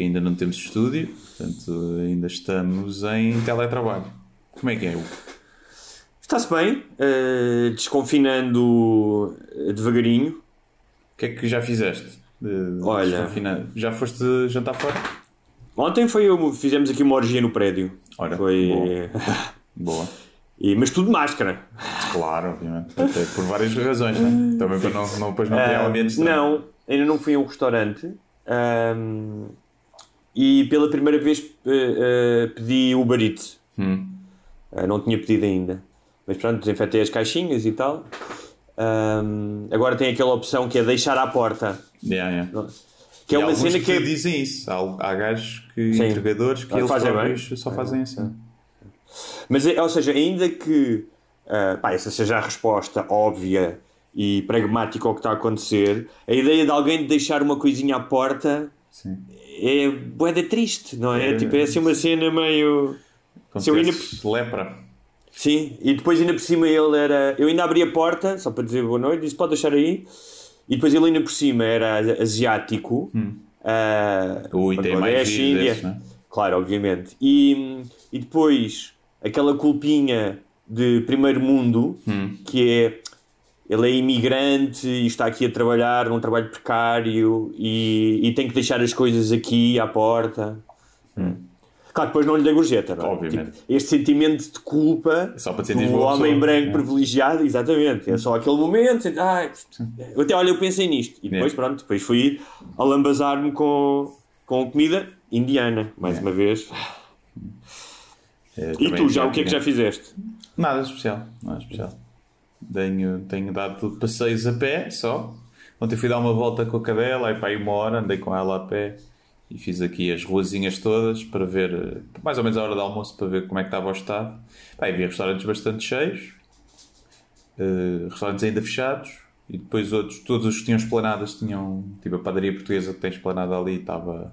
porque ainda não temos estúdio, portanto ainda estamos em teletrabalho. Como é que é, Hugo? Está-se bem, eh, desconfinando eh, devagarinho. O que é que já fizeste? De- Olha. Já foste jantar fora? Ontem foi eu, fizemos aqui uma orgia no prédio. Ora, foi. Boa. E- mas tudo de máscara. Claro, obviamente. Até por várias razões, né? Também para não, não, depois não criar um Ah, ambiente estranho. não, ainda não fui a um restaurante. ahm, e pela primeira vez eh, pedi Uber Eats. Hum. Ah, não tinha pedido ainda. Mas pronto, desinfetei as caixinhas e tal. Ahm, agora tem aquela opção que é deixar à porta. Yeah, yeah. Que é uma cena que é. dizem isso. Há, há gajos que, Sim. entregadores que Ah, eles fazem próprios bem. só fazem assim. Mas, ou seja, ainda que ah, pá, essa seja a resposta óbvia e pragmática ao que está a acontecer, a ideia de alguém deixar uma coisinha à porta Sim. É boeda triste, não é? É. tipo, é assim uma cena meio. Se eu ainda- lepra. Sim, e depois ainda por cima ele era. Eu ainda abri a porta, só para dizer boa noite, disse pode deixar aí. E depois ele ainda por cima era asiático. ah, Ui, tem mais vídeos Índia. desses, não é? Claro, obviamente. E, e depois aquela culpinha de primeiro mundo, Hum. que é ele é imigrante e está aqui a trabalhar num trabalho precário e, e tem que deixar as coisas aqui à porta. Claro, depois não lhe dei gorjeta, não é? Hum. Obviamente. Tipo, este sentimento de culpa Só para do homem pessoa. branco É. privilegiado, exatamente. É só aquele momento, ah, até olha, eu pensei nisto. E depois, É. pronto, depois fui alambazar-me com, com comida indiana, mais uma vez. É, E tu, já, o que é que já fizeste? Nada especial, nada especial. Tenho, tenho dado passeios a pé só. Ontem fui dar uma volta com a cadela, aí para aí uma hora, andei com ela a pé e fiz aqui as ruazinhas todas para ver, mais ou menos a hora do almoço, para ver como é que estava o estado. Pá, vi restaurantes bastante cheios, eh, restaurantes ainda fechados, e depois outros, todos os que tinham esplanadas tinham, tipo a padaria portuguesa que tem esplanada ali, estava,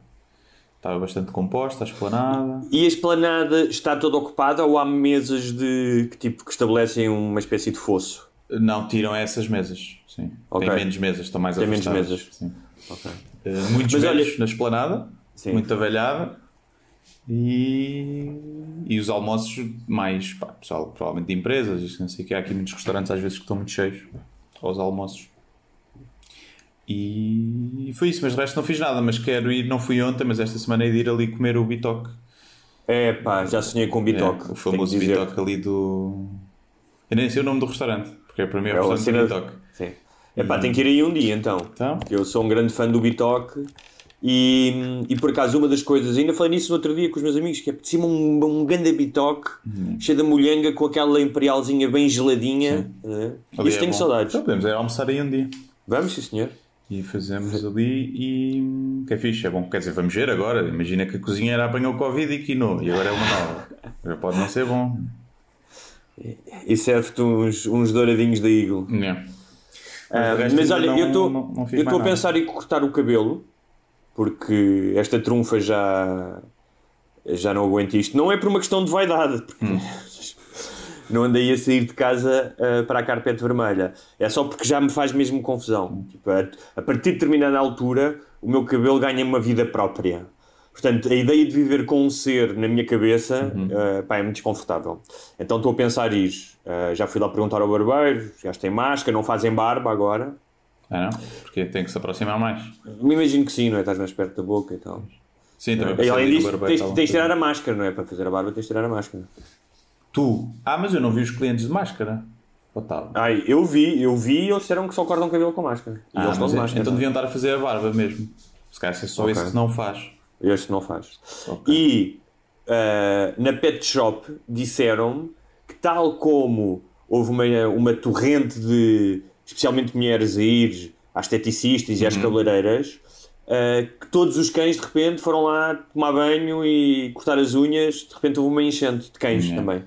estava bastante composta, a esplanada. E a esplanada está toda ocupada ou há mesas de que tipo que estabelecem uma espécie de fosso? Não, tiram essas mesas, sim. Ok. Tem menos mesas, estão mais Tem menos afastadas. mesas. Sim. Eh, muitos Mas velhos olha- na esplanada, Sim. muita velhada e, e os almoços mais, pá, pessoal, provavelmente de empresas, não sei que, há aqui muitos restaurantes às vezes que estão muito cheios aos almoços. E foi isso, mas de resto não fiz nada, mas quero ir, não fui ontem, mas esta semana é de ir ali comer o bitoque. É pá, já sonhei com bitoque. É, o famoso bitoque ali do... Eu nem sei o nome do restaurante, porque para mim é É o o restaurante cena- bitoque. Sim. É pá, tem que ir aí um dia então. Então? Eu sou um grande fã do Bitoque e, e por acaso uma das coisas, ainda falei nisso no outro dia com os meus amigos, que é de cima um, um grande Bitoque Uhum. cheio de molhanga com aquela imperialzinha bem geladinha. né? Isso é tenho bom. saudades. Então podemos ir almoçar aí um dia. Vamos, sim senhor. E fazemos ali e. que é fixe, é bom. Quer dizer, vamos ver agora. Imagina que a cozinheira apanhou o Covid e quinou. E agora é uma nova. Agora pode não ser bom. E serve-te uns, uns douradinhos da Eagle. Ah, resto mas olha, não- eu estou a pensar em cortar o cabelo porque esta trunfa já já não aguento isto. Não é por uma questão de vaidade, porque Hum. Não andei a sair de casa ah, para a carpete vermelha. É só porque já me faz mesmo confusão. Tipo, a, a partir de determinada altura, o meu cabelo ganha uma vida própria. Portanto, a ideia de viver com um ser na minha cabeça Uhum. ah, pá, é muito desconfortável. Então estou a pensar ir. ah, já fui lá perguntar ao barbeiro, já têm máscara, não fazem barba agora. Ah, não? Porque tem que se aproximar mais. Me imagino que sim, não é? Estás mais perto da boca e tal. Sim, também E além disso, tens, tens de tirar a máscara, não é? Para fazer a barba tens de tirar a máscara. Tu? Ah, mas eu não vi os clientes de máscara. Tal. Ai, eu vi, eu vi e eles disseram que só cortam cabelo com máscara. E Ah, eles estão de é- máscara. então deviam estar a fazer a barba mesmo. Se calhar é só Ok. esse que não faz. Este não faz. Ok. E ah, na pet shop disseram que tal como houve uma, uma torrente de, especialmente mulheres a ir às esteticistas e às cabeleireiras, ah, que todos os cães de repente foram lá tomar banho e cortar as unhas, de repente houve uma enchente de cães Yeah. também.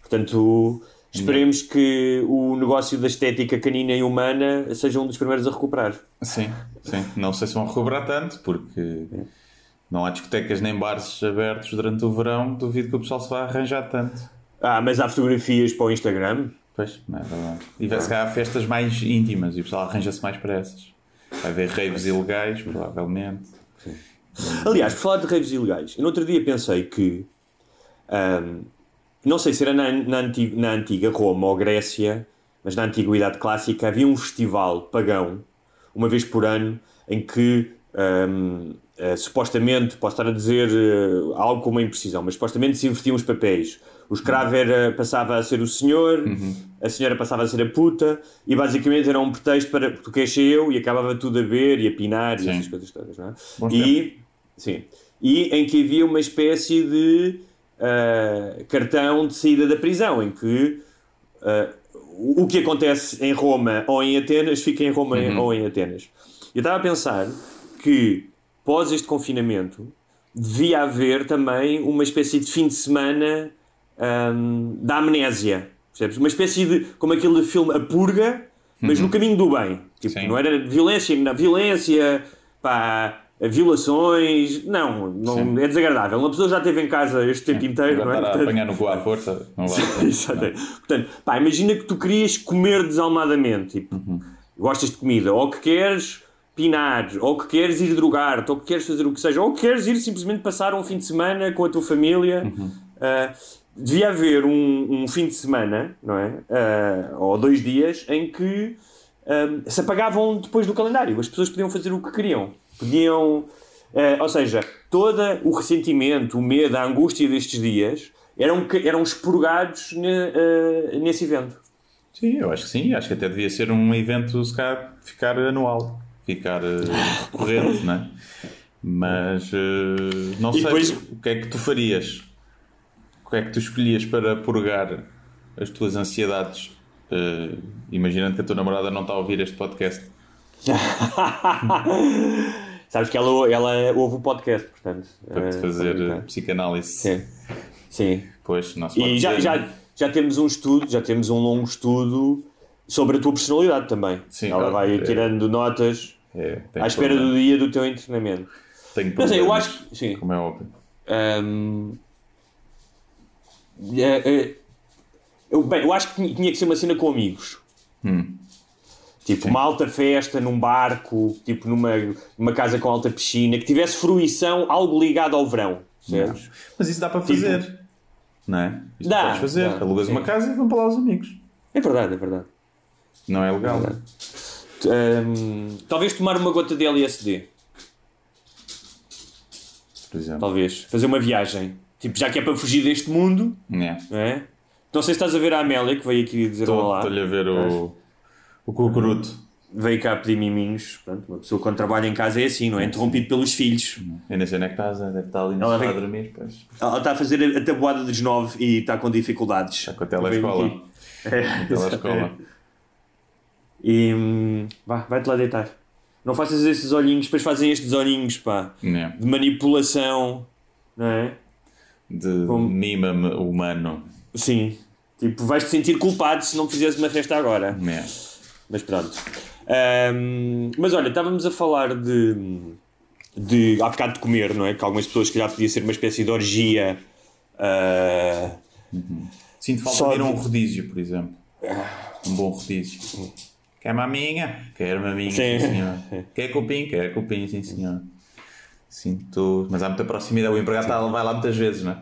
Portanto, esperemos que o negócio da estética canina e humana seja um dos primeiros a recuperar. Sim, sim. Não sei se vão recuperar tanto, porque não há discotecas nem bares abertos durante o verão. Duvido que o pessoal se vá arranjar tanto. Ah, mas há fotografias para o Instagram? Pois, não é verdade. E vai se calhar festas mais íntimas e o pessoal arranja-se mais para essas. Vai haver raves ilegais, provavelmente. Aliás, por falar de raves ilegais, eu no outro dia pensei que ahm, não sei se era na, na, antiga, na antiga Roma ou Grécia, mas na antiguidade clássica havia um festival pagão, uma vez por ano, em que ahm, eh, supostamente, posso estar a dizer eh, algo com uma imprecisão, mas supostamente se invertiam os papéis. O escravo era, passava a ser o senhor, a senhora passava a ser a puta, e basicamente era um pretexto para tu queres ser eu, e acabava tudo a ver e a pinar e Sim. essas coisas todas, não é? Bons E, sim, e em que havia uma espécie de ah, cartão de saída da prisão, em que ah, o o que acontece em Roma ou em Atenas fica em Roma ou em Atenas. Eu estava a pensar que, pós este confinamento, devia haver também uma espécie de fim de semana ahm, da amnésia. Percebes? Uma espécie de. como aquele filme A Purga, mas no caminho do bem. Tipo, Sim. não era violência, não, violência, pá, violações. Não, não Sim. é desagradável. Uma pessoa já esteve em casa este tempo inteiro, não é? Portanto- apanhar no cu à força, não vai. Exatamente. Portanto, pá, imagina que tu querias comer desalmadamente, tipo, gostas de comida, ou que queres pinar, ou que queres ir drogar-te, ou que queres fazer o que seja, ou que queres ir simplesmente passar um fim de semana com a tua família. Ah, devia haver um, um fim de semana, não é? Ah, ou dois dias, em que ah, se apagavam depois do calendário. As pessoas podiam fazer o que queriam. Podiam. ah, ou seja, todo o ressentimento, o medo, a angústia destes dias eram, eram expurgados ne- nesse evento. Sim, eu acho que sim. Acho que até devia ser um evento, se calhar, ficar anual, ficar recorrente, não é? Mas não E sei depois- o que é que tu farias. O que é que tu escolhias para purgar as tuas ansiedades? Eh, imaginando que a tua namorada não está a ouvir este podcast. Sabes que ela, ela ouve o podcast, portanto. Para te ah, fazer eh, brincar. psicanálise. Sim. Sim. Pois, não se pode E já, dizer. já, já temos um estudo, já temos um longo estudo sobre a tua personalidade também. Sim, Ela claro. vai É. tirando notas É, à espera problema. do dia do teu internamento. Tenho Não sei, eu problemas, acho que. Sim. Como é óbvio. Ahm, é, é, eu, bem, eu acho que tinha- que ser uma cena com amigos. Hum. Tipo, uma alta festa num barco, tipo numa, numa casa com alta piscina, que tivesse fruição, algo ligado ao verão. Percebes? Mas isso dá para Tipo- fazer. Não é? Isto Dá, podes fazer. dá, Alugas sim. uma casa e vão para lá os amigos. É verdade, é verdade. Não é legal. verdade. Ahm, talvez tomar uma gota de LSD. Por exemplo. Talvez. Fazer uma viagem. Tipo, já que é para fugir deste mundo, É. não é? Não sei se estás a ver a Amélia, que veio aqui dizer Estou- olá. Estou-lhe a ver o, o cucuruto. Veio cá pedir miminhos. Pronto, uma pessoa quando trabalha em casa é assim, não é? Interrompido pelos filhos. Eu nem sei onde é que estás, deve estar ali no Ela sofá a vem- dormir. Pois. Ela está a fazer a tabuada dos nove e está com dificuldades. Está com a telescola. É, Telescola. E hum, vá, vai-te lá deitar. Não faças esses olhinhos, depois fazem estes olhinhos, pá, É. de manipulação, não é? De Como- mima-me humano. Sim. Tipo, vais-te sentir culpado se não fizeres uma festa agora. É. Mas pronto. Ahm, mas olha, estávamos a falar de, de. Há bocado de comer, não é? Que algumas pessoas que já podia ser uma espécie de orgia. ah, Sinto falta Só de ir a um rodízio, por exemplo. Um bom rodízio. Quer maminha? Quero maminha, sim, Sim. senhor. Quer cupim? Quer cupim, sim senhor. Sinto... Mas há muita proximidade. O empregado tá- vai lá muitas vezes, não é?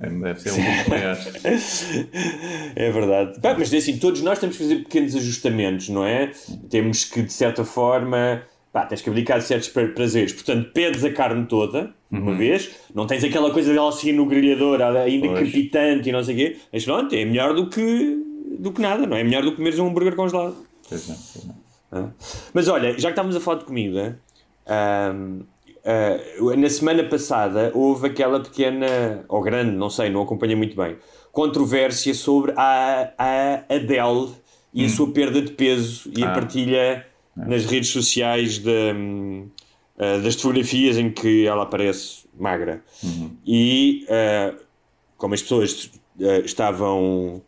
É, Deve ser um pouco maior. É verdade. Pá, mas assim, todos nós temos que fazer pequenos ajustamentos, não é? Temos que, de certa forma, pá, tens que abdicar de certos pra- prazeres. Portanto, pedes a carne toda, uma vez, não tens aquela coisa dela seguir no grelhador, ainda Pois. crepitante e não sei o quê, mas pronto, é melhor do que, do que nada, não é? É melhor do que comeres um hambúrguer congelado. Pois é, pois é. Ah. Mas olha, já que estávamos a falar de comida, ah, na semana passada houve aquela pequena, ou grande, não sei, não acompanhei muito bem, controvérsia sobre a, a Adele e a sua perda de peso e a Ah. partilha nas redes sociais de, hum, ah, das fotografias em que ela aparece magra. E ah, como as pessoas ah, estavam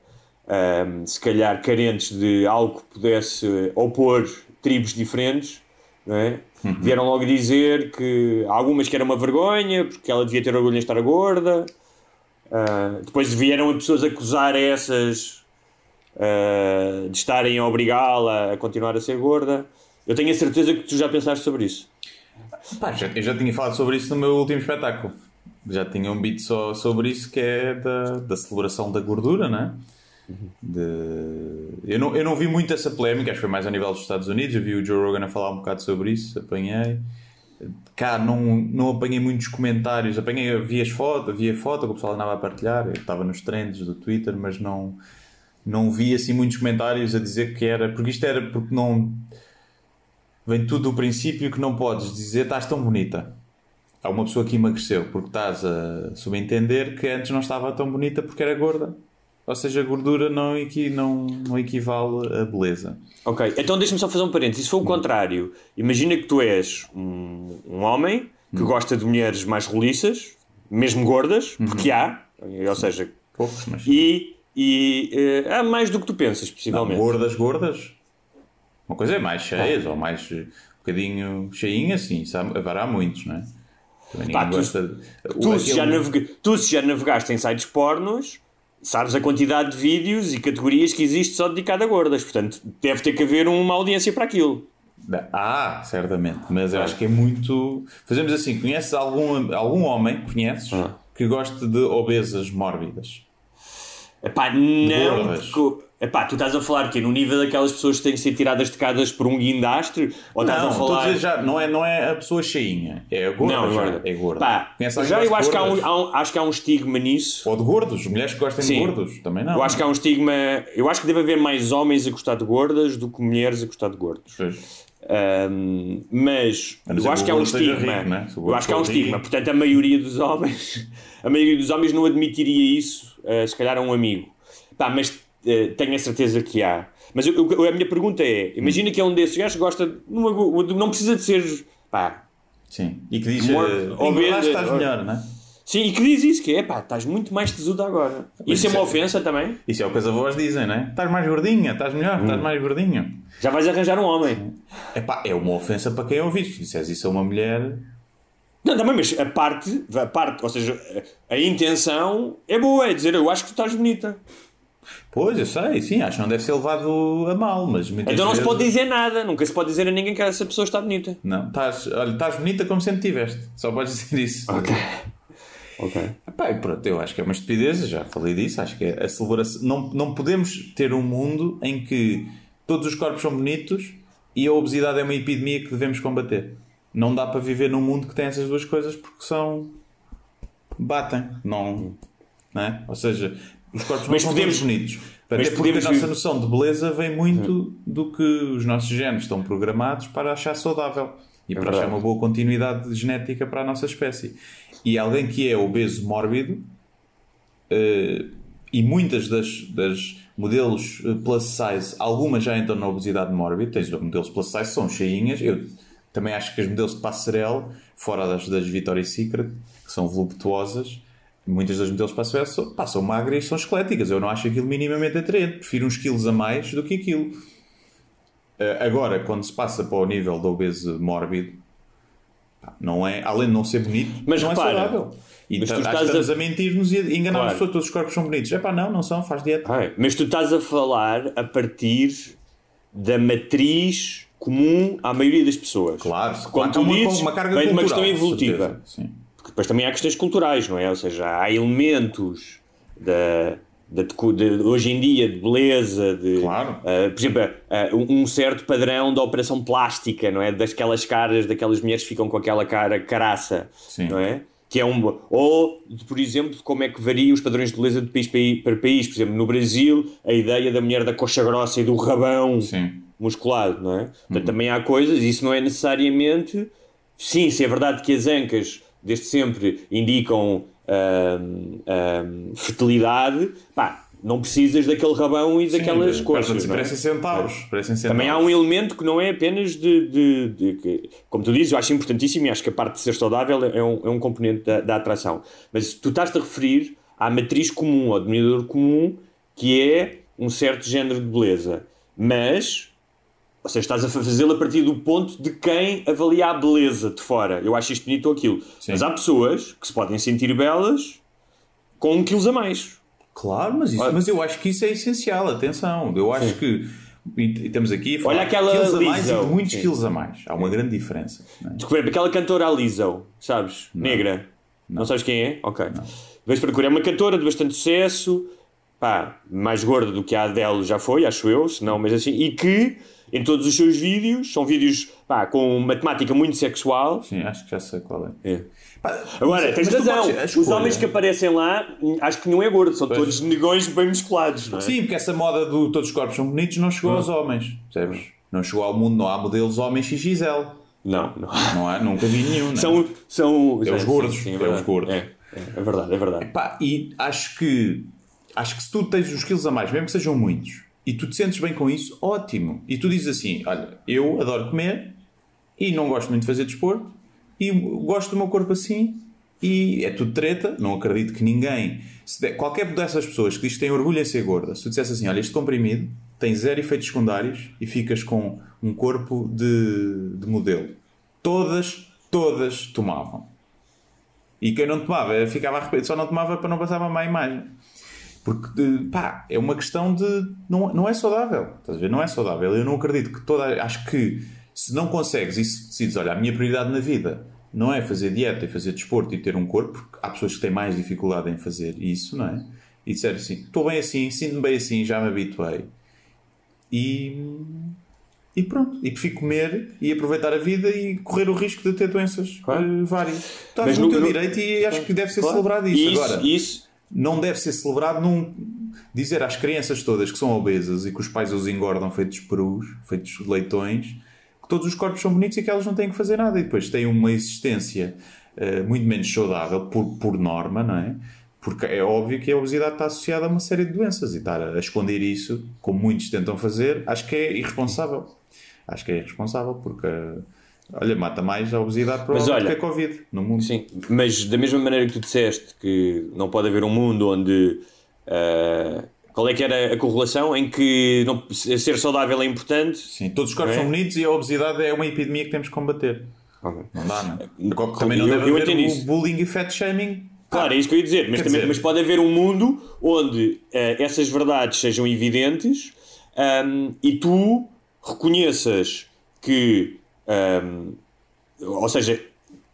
um, se calhar carentes de algo que pudesse opor tribos diferentes, não é? Vieram logo dizer que algumas que era uma vergonha, porque ela devia ter orgulho em estar gorda. Uh, depois vieram pessoas acusar essas uh, de estarem a obrigá-la a continuar a ser gorda. Eu tenho a certeza que tu já pensaste sobre isso. Pá, já- eu já tinha falado sobre isso no meu último espetáculo. Já tinha um beat só sobre isso, que é da, da celebração da gordura, né? De... Eu, não, eu não vi muito essa polémica, acho que foi mais a nível dos Estados Unidos. Eu vi o Joe Rogan a falar um bocado sobre isso, apanhei. Cá não, não apanhei muitos comentários, apanhei, vi as fotos, vi a foto que o pessoal andava a partilhar, eu estava nos trends do Twitter, mas não, não vi assim muitos comentários a dizer que era, porque isto era porque não vem tudo do princípio que não podes dizer estás tão bonita. Há uma pessoa que emagreceu porque estás a subentender que antes não estava tão bonita porque era gorda. Ou seja, a gordura não, equi, não, não equivale a beleza. Ok, então deixa-me só fazer um parênteses. Se for o contrário, imagina que tu és um, um homem que gosta de mulheres mais roliças, mesmo gordas, porque há, ou seja, Poucos, mas. e, e eh, há mais do que tu pensas, Não, possivelmente. gordas, gordas. Uma coisa é mais cheias ou mais eh, um bocadinho cheinha, sim. Agora há muitos, não é? Também Pá, tu- gosta. Tu, o- se já aquele- navega- tu, se já navegaste em sites pornos, sabes a quantidade de vídeos e categorias que existe só dedicada a gordas. Portanto, deve ter que haver uma audiência para aquilo. Ah, certamente. Mas eu acho que é muito. Fazemos assim: conheces algum, algum homem, conheces, Ah. que goste de obesas mórbidas? Epá, não. gordas. porque- epá, tu estás a falar que no nível daquelas pessoas que têm que ser tiradas de casas por um guindastre? Ou Não, a falar. dizer já, não é, não é a pessoa cheinha, é a gorda. Não, já, gorda. É gorda. Pá, já eu acho de que, há um, há um- acho que há um estigma nisso. Ou de gordos, mulheres que gostem Sim. de gordos, também não. Eu acho que há um estigma. Eu acho que deve haver mais homens a gostar de gordas do que mulheres a gostar de gordos. Pois. Ahm, mas ser eu acho que há um estigma. rico, né? Eu acho que há um estigma. Portanto, a maioria dos homens, a maioria dos homens não admitiria isso, ah, se calhar a um amigo. Pá, mas tenho a certeza que há. Mas eu- eu- a minha pergunta é: imagina que é um desses gajos que gosta. não precisa de ser. Pá, Sim. E que diz. Mor- Uh, obeso- engordaste, estás melhor, não é? sim, e que diz isso: que é pá, estás muito mais tesudo agora. Isso é uma é- ofensa também? Isso é o que as avós dizem, não é? Estás mais gordinha, estás melhor, estás mais gordinho. Já vais arranjar um homem. Epá, é uma ofensa para quem ouve isto. Se disseres isso a uma mulher. Não, também, mas a parte, a parte, ou seja, a intenção é boa, é dizer eu acho que tu estás bonita. Pois, eu sei, sim, acho que não deve ser levado a mal, mas muitas Então não se pode dizer nada, nunca se pode dizer a ninguém que essa pessoa está bonita. Não, estás, olha, estás bonita como sempre tiveste. Só podes dizer isso. Ok. Epá, e pronto, eu acho que é uma estupidez, já falei disso. Acho que é a celebração. Não, não podemos ter um mundo em que todos os corpos são bonitos e a obesidade é uma epidemia que devemos combater. Não dá para viver num mundo que tem essas duas coisas porque são. batem. Não. não é? Ou seja, os corpos Mas podemos- bonitos. mas Até porque podemos a nossa noção de beleza vem muito do que os nossos genes estão programados para achar saudável e para verdade. achar uma boa continuidade genética para a nossa espécie. E alguém que é obeso mórbido eh, e muitas das, das modelos eh, plus size, algumas já entram na obesidade mórbida, tens os modelos plus size são cheinhas, eu também acho que as modelos de passarela, fora das, das Victoria's Secret, que são voluptuosas, muitas das modelos de passarela são, pá, são magras e são esqueléticas, eu não acho aquilo minimamente atraente, prefiro uns quilos a mais do que aquilo. Eh, agora, quando se passa para o nível do obeso mórbido, não é, além de não ser bonito, Mas não repara, é saudável. E mas tu estás estamos a- a, mentir-nos e a enganar Claro. as pessoas, todos os corpos são bonitos. É pá, não, não são, faz dieta. É. Mas tu estás a falar a partir da matriz comum à maioria das pessoas. Claro, Quando claro tu há uma, dizes, uma carga vem de uma questão evolutiva. certeza, Sim. Porque depois também há questões culturais, não é? Ou seja, há elementos da, da- de, hoje em dia de beleza, de, Claro. ah, por exemplo, ah, um certo padrão da operação plástica, não é? Daquelas caras, daquelas mulheres que ficam com aquela cara caraça, Sim. não é? que é um. Ou, por exemplo, como é que varia os padrões de beleza de país para país. Por exemplo, no Brasil, a ideia da mulher da coxa grossa e do rabão Sim. musculado, não é? Portanto, também há coisas, isso não é necessariamente. Sim, se é verdade que as ancas, desde sempre, indicam hum, hum, fertilidade, pá, não precisas daquele rabão e daquelas Sim, coxas. parecem- não é? Parecem centauros. Também há um elemento que não é apenas de, de- de que- como tu dizes, eu acho importantíssimo e acho que a parte de ser saudável é um, é um componente da, da atração. Mas tu estás-te a referir à matriz comum, ao denominador comum, que é um certo género de beleza. Mas, ou seja, estás a fazê-lo a partir do ponto de quem avalia a beleza de fora. Eu acho isto bonito ou aquilo. Sim. Mas há pessoas que se podem sentir belas com quilos a mais. Claro, mas, isso, Olha- mas eu acho que isso é essencial. Atenção, eu acho que. E estamos aqui a falar Olha aquela quilos a mais e de muitos Sim. quilos a mais. Há uma grande diferença. não é? Desculpa, aquela cantora Lizzo, sabes? Negra. Não. sabes quem é? Ok. Vais procurar. É uma cantora de bastante sucesso, pá, mais gorda do que a Adele já foi, acho eu, se não, mas assim, e que em todos os seus vídeos, são vídeos, pá, com uma temática muito sexual. Sim, acho que já sei qual é. É. Pá, Agora, tens razão. podes- Os homens que aparecem lá, acho que não é gordo, são todos negões bem musculados, não é? Sim, porque essa moda do todos os corpos são bonitos não chegou aos homens. Percebes? Não chegou ao mundo, não há modelos homens XXL. Não, não. Não há, nunca vi nenhum. não é? São. são É os sim, gordos, sim, é verdade. os gordos. É, é, é verdade, é verdade. E acho que acho que se tu tens os quilos a mais, mesmo que sejam muitos, e tu te sentes bem com isso, ótimo. E tu dizes assim: olha, eu adoro comer e não gosto muito de fazer desporto e gosto do meu corpo assim e é tudo treta. Não acredito que ninguém, der- qualquer dessas pessoas que diz que tem orgulho em ser gorda, se tu dissesse assim: olha, este comprimido tem zero efeitos secundários e ficas com um corpo de, de modelo, todas, todas tomavam. E quem não tomava ficava arrependido, só não tomava para não passar uma má imagem. Porque, pá, é uma questão de. Não, não é saudável. Estás a ver? Não é saudável. Eu não acredito que toda. Acho que se não consegues e se decides, olha, a minha prioridade na vida não é fazer dieta e fazer desporto e ter um corpo, porque há pessoas que têm mais dificuldade em fazer isso, não é? E disser assim, estou bem assim, sinto-me bem assim, já me habituei. E. E pronto. E prefiro comer e aproveitar a vida e correr o risco de ter doenças Claro. eh, várias. Estás Mas no no- teu no- direito e acho que deve ser Claro. celebrado isso. Isso, Agora, isso, não deve ser celebrado num. Dizer às crianças todas que são obesas e que os pais os engordam feitos perus, feitos leitões, que todos os corpos são bonitos e que elas não têm que fazer nada. E depois têm uma existência eh, muito menos saudável, por, por norma, não é? Porque é óbvio que a obesidade está associada a uma série de doenças e estar a esconder isso, como muitos tentam fazer, acho que é irresponsável. Acho que é irresponsável porque, eh, olha, mata mais a obesidade provavelmente olha- que a Covid no mundo. Sim, mas da mesma maneira que tu disseste que não pode haver um mundo onde. ah, qual é que era a correlação em que não, ser saudável é importante? Sim, todos os corpos É? são bonitos e a obesidade é uma epidemia que temos que combater. Ok. Não dá, não é? Também não Eu- deve eu haver isso. bullying e fat shaming. Claro, é isso que eu ia dizer, mas, também- dizer- mas pode haver um mundo onde ah, essas verdades sejam evidentes ahm, e tu reconheças que, ahm, ou seja,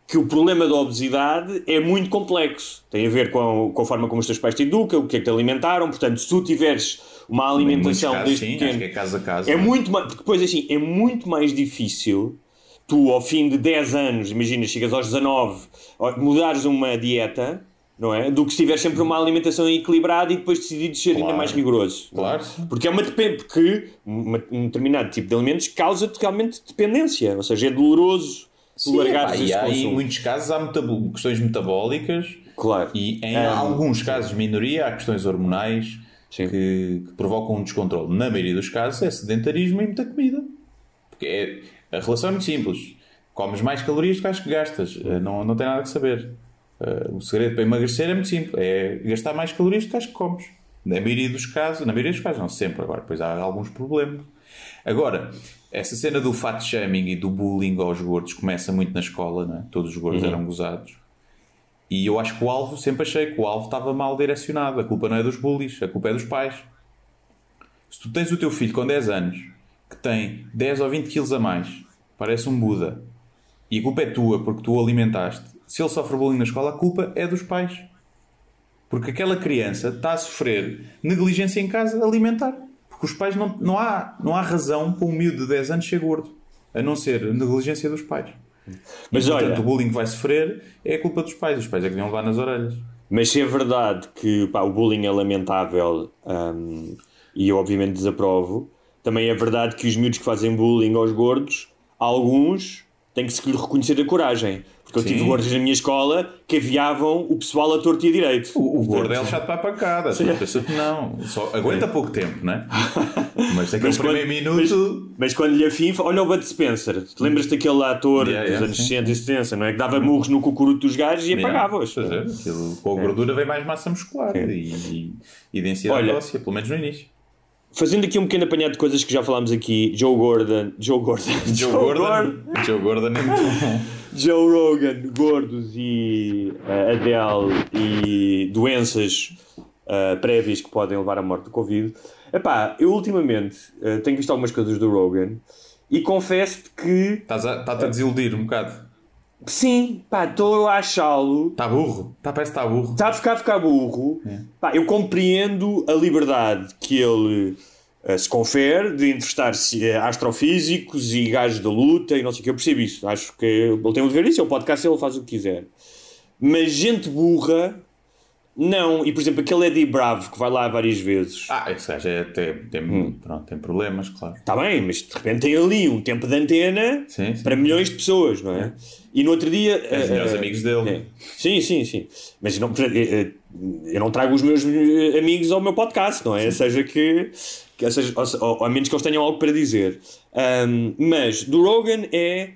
que o problema da obesidade é muito complexo. Tem a ver com a, com a forma como os teus pais te educam, o que é que te alimentaram. Portanto, se tu tiveres uma alimentação casos, desde sim, pequeno, é casa a casa. é muito mais, porque depois assim, é muito mais difícil tu ao fim de 10 anos, imagina, chegas aos 19, ó, mudares uma dieta, não é? Do que se tiver sempre uma alimentação equilibrada e depois decidir ser ainda Claro. mais rigoroso. Claro, sim. Porque é uma porque um determinado tipo de alimentos causa-te realmente dependência, ou seja, é doloroso Sim, largares pá, e há, em muitos casos há questões metabólicas Claro. e em alguns casos, minoria, há questões hormonais que, que provocam um descontrole. Na maioria dos casos é sedentarismo e muita comida. Porque é, a relação é muito simples. Comes mais calorias do que acho que gastas. Eh, Não, não tem nada que saber. Eh, o segredo para emagrecer é muito simples. É gastar mais calorias do que acho que comes. Na maioria dos casos, na maioria dos casos, não sempre agora, pois há alguns problemas. Agora, essa cena do fat shaming e do bullying aos gordos começa muito na escola, não é? Todos os gordos eram gozados. E eu acho que o alvo, sempre achei que o alvo estava mal direcionado. A culpa não é dos bullies, a culpa é dos pais. Se tu tens o teu filho com 10 anos que tem 10 ou 20 quilos a mais, parece um Buda, e a culpa é tua porque tu o alimentaste, se ele sofre bullying na escola, a culpa é dos pais. Porque aquela criança está a sofrer negligência em casa alimentar. Porque os pais não, não, há, não há razão para um miúdo de 10 anos ser gordo, a não ser negligência dos pais. Mas e, olha- portanto, o bullying que vai sofrer é a culpa dos pais. Os pais é que deviam levar nas orelhas. Mas se é verdade que pá, o bullying é lamentável hum, e eu obviamente desaprovo, também é verdade que os miúdos que fazem bullying aos gordos, alguns têm que se lhe reconhecer a coragem. Porque eu Sim. tive gordos na minha escola que aviavam o pessoal a torto e a direito. O, o gordo é lixado para a pancada. Não. Só aguenta pouco tempo, não é? Mas naquele Mas quando- primeiro minuto. Mas quando lhe afinfa, olha o Bud Spencer. Lembras-te daquele ator Yeah, dos yeah, anos sim. 60 e 70, não é? Que dava murros no cucuruto dos gajos e apagava-os. É, com a gordura vem mais massa muscular e, e, e densidade Olha, óssea, pelo menos no início. Fazendo aqui um pequeno apanhado de coisas que já falámos aqui, Joe Gordon, Joe Gordon, Joe Gordon, Joe Gordon é muito bom. Joe Rogan, gordos e uh, Adele e doenças uh, prévias que podem levar à morte do Covid. Epá, eu ultimamente uh, tenho visto algumas coisas do Rogan e confesso-te que Estás a- Está-te a desiludir um bocado. sim, pá, estou a achá-lo. Está burro. Tá, parece que está burro. Está a ficar, a ficar burro. Pá, eu compreendo a liberdade que ele eh, se confere de entrevistar eh, astrofísicos e gajos da luta e não sei o que. Eu percebo isso. Acho que ele tem o dever disso. É o podcast, ele faz o que quiser. Mas gente burra, não. E por exemplo, aquele Eddie Bravo que vai lá várias vezes. Ah, esse gajo é, tem, tem, pronto, tem problemas, claro. Está bem, mas de repente tem ali um tempo de antena Sim, sim. para milhões de pessoas, não é? E no outro dia. É os eh, melhores eh, amigos dele. é. Sim, sim, sim. Mas não, eu não trago os meus amigos ao meu podcast, não é? Seja que. Que seja, ou, ou, a menos que eles tenham algo para dizer. Ahm, mas do Rogan é.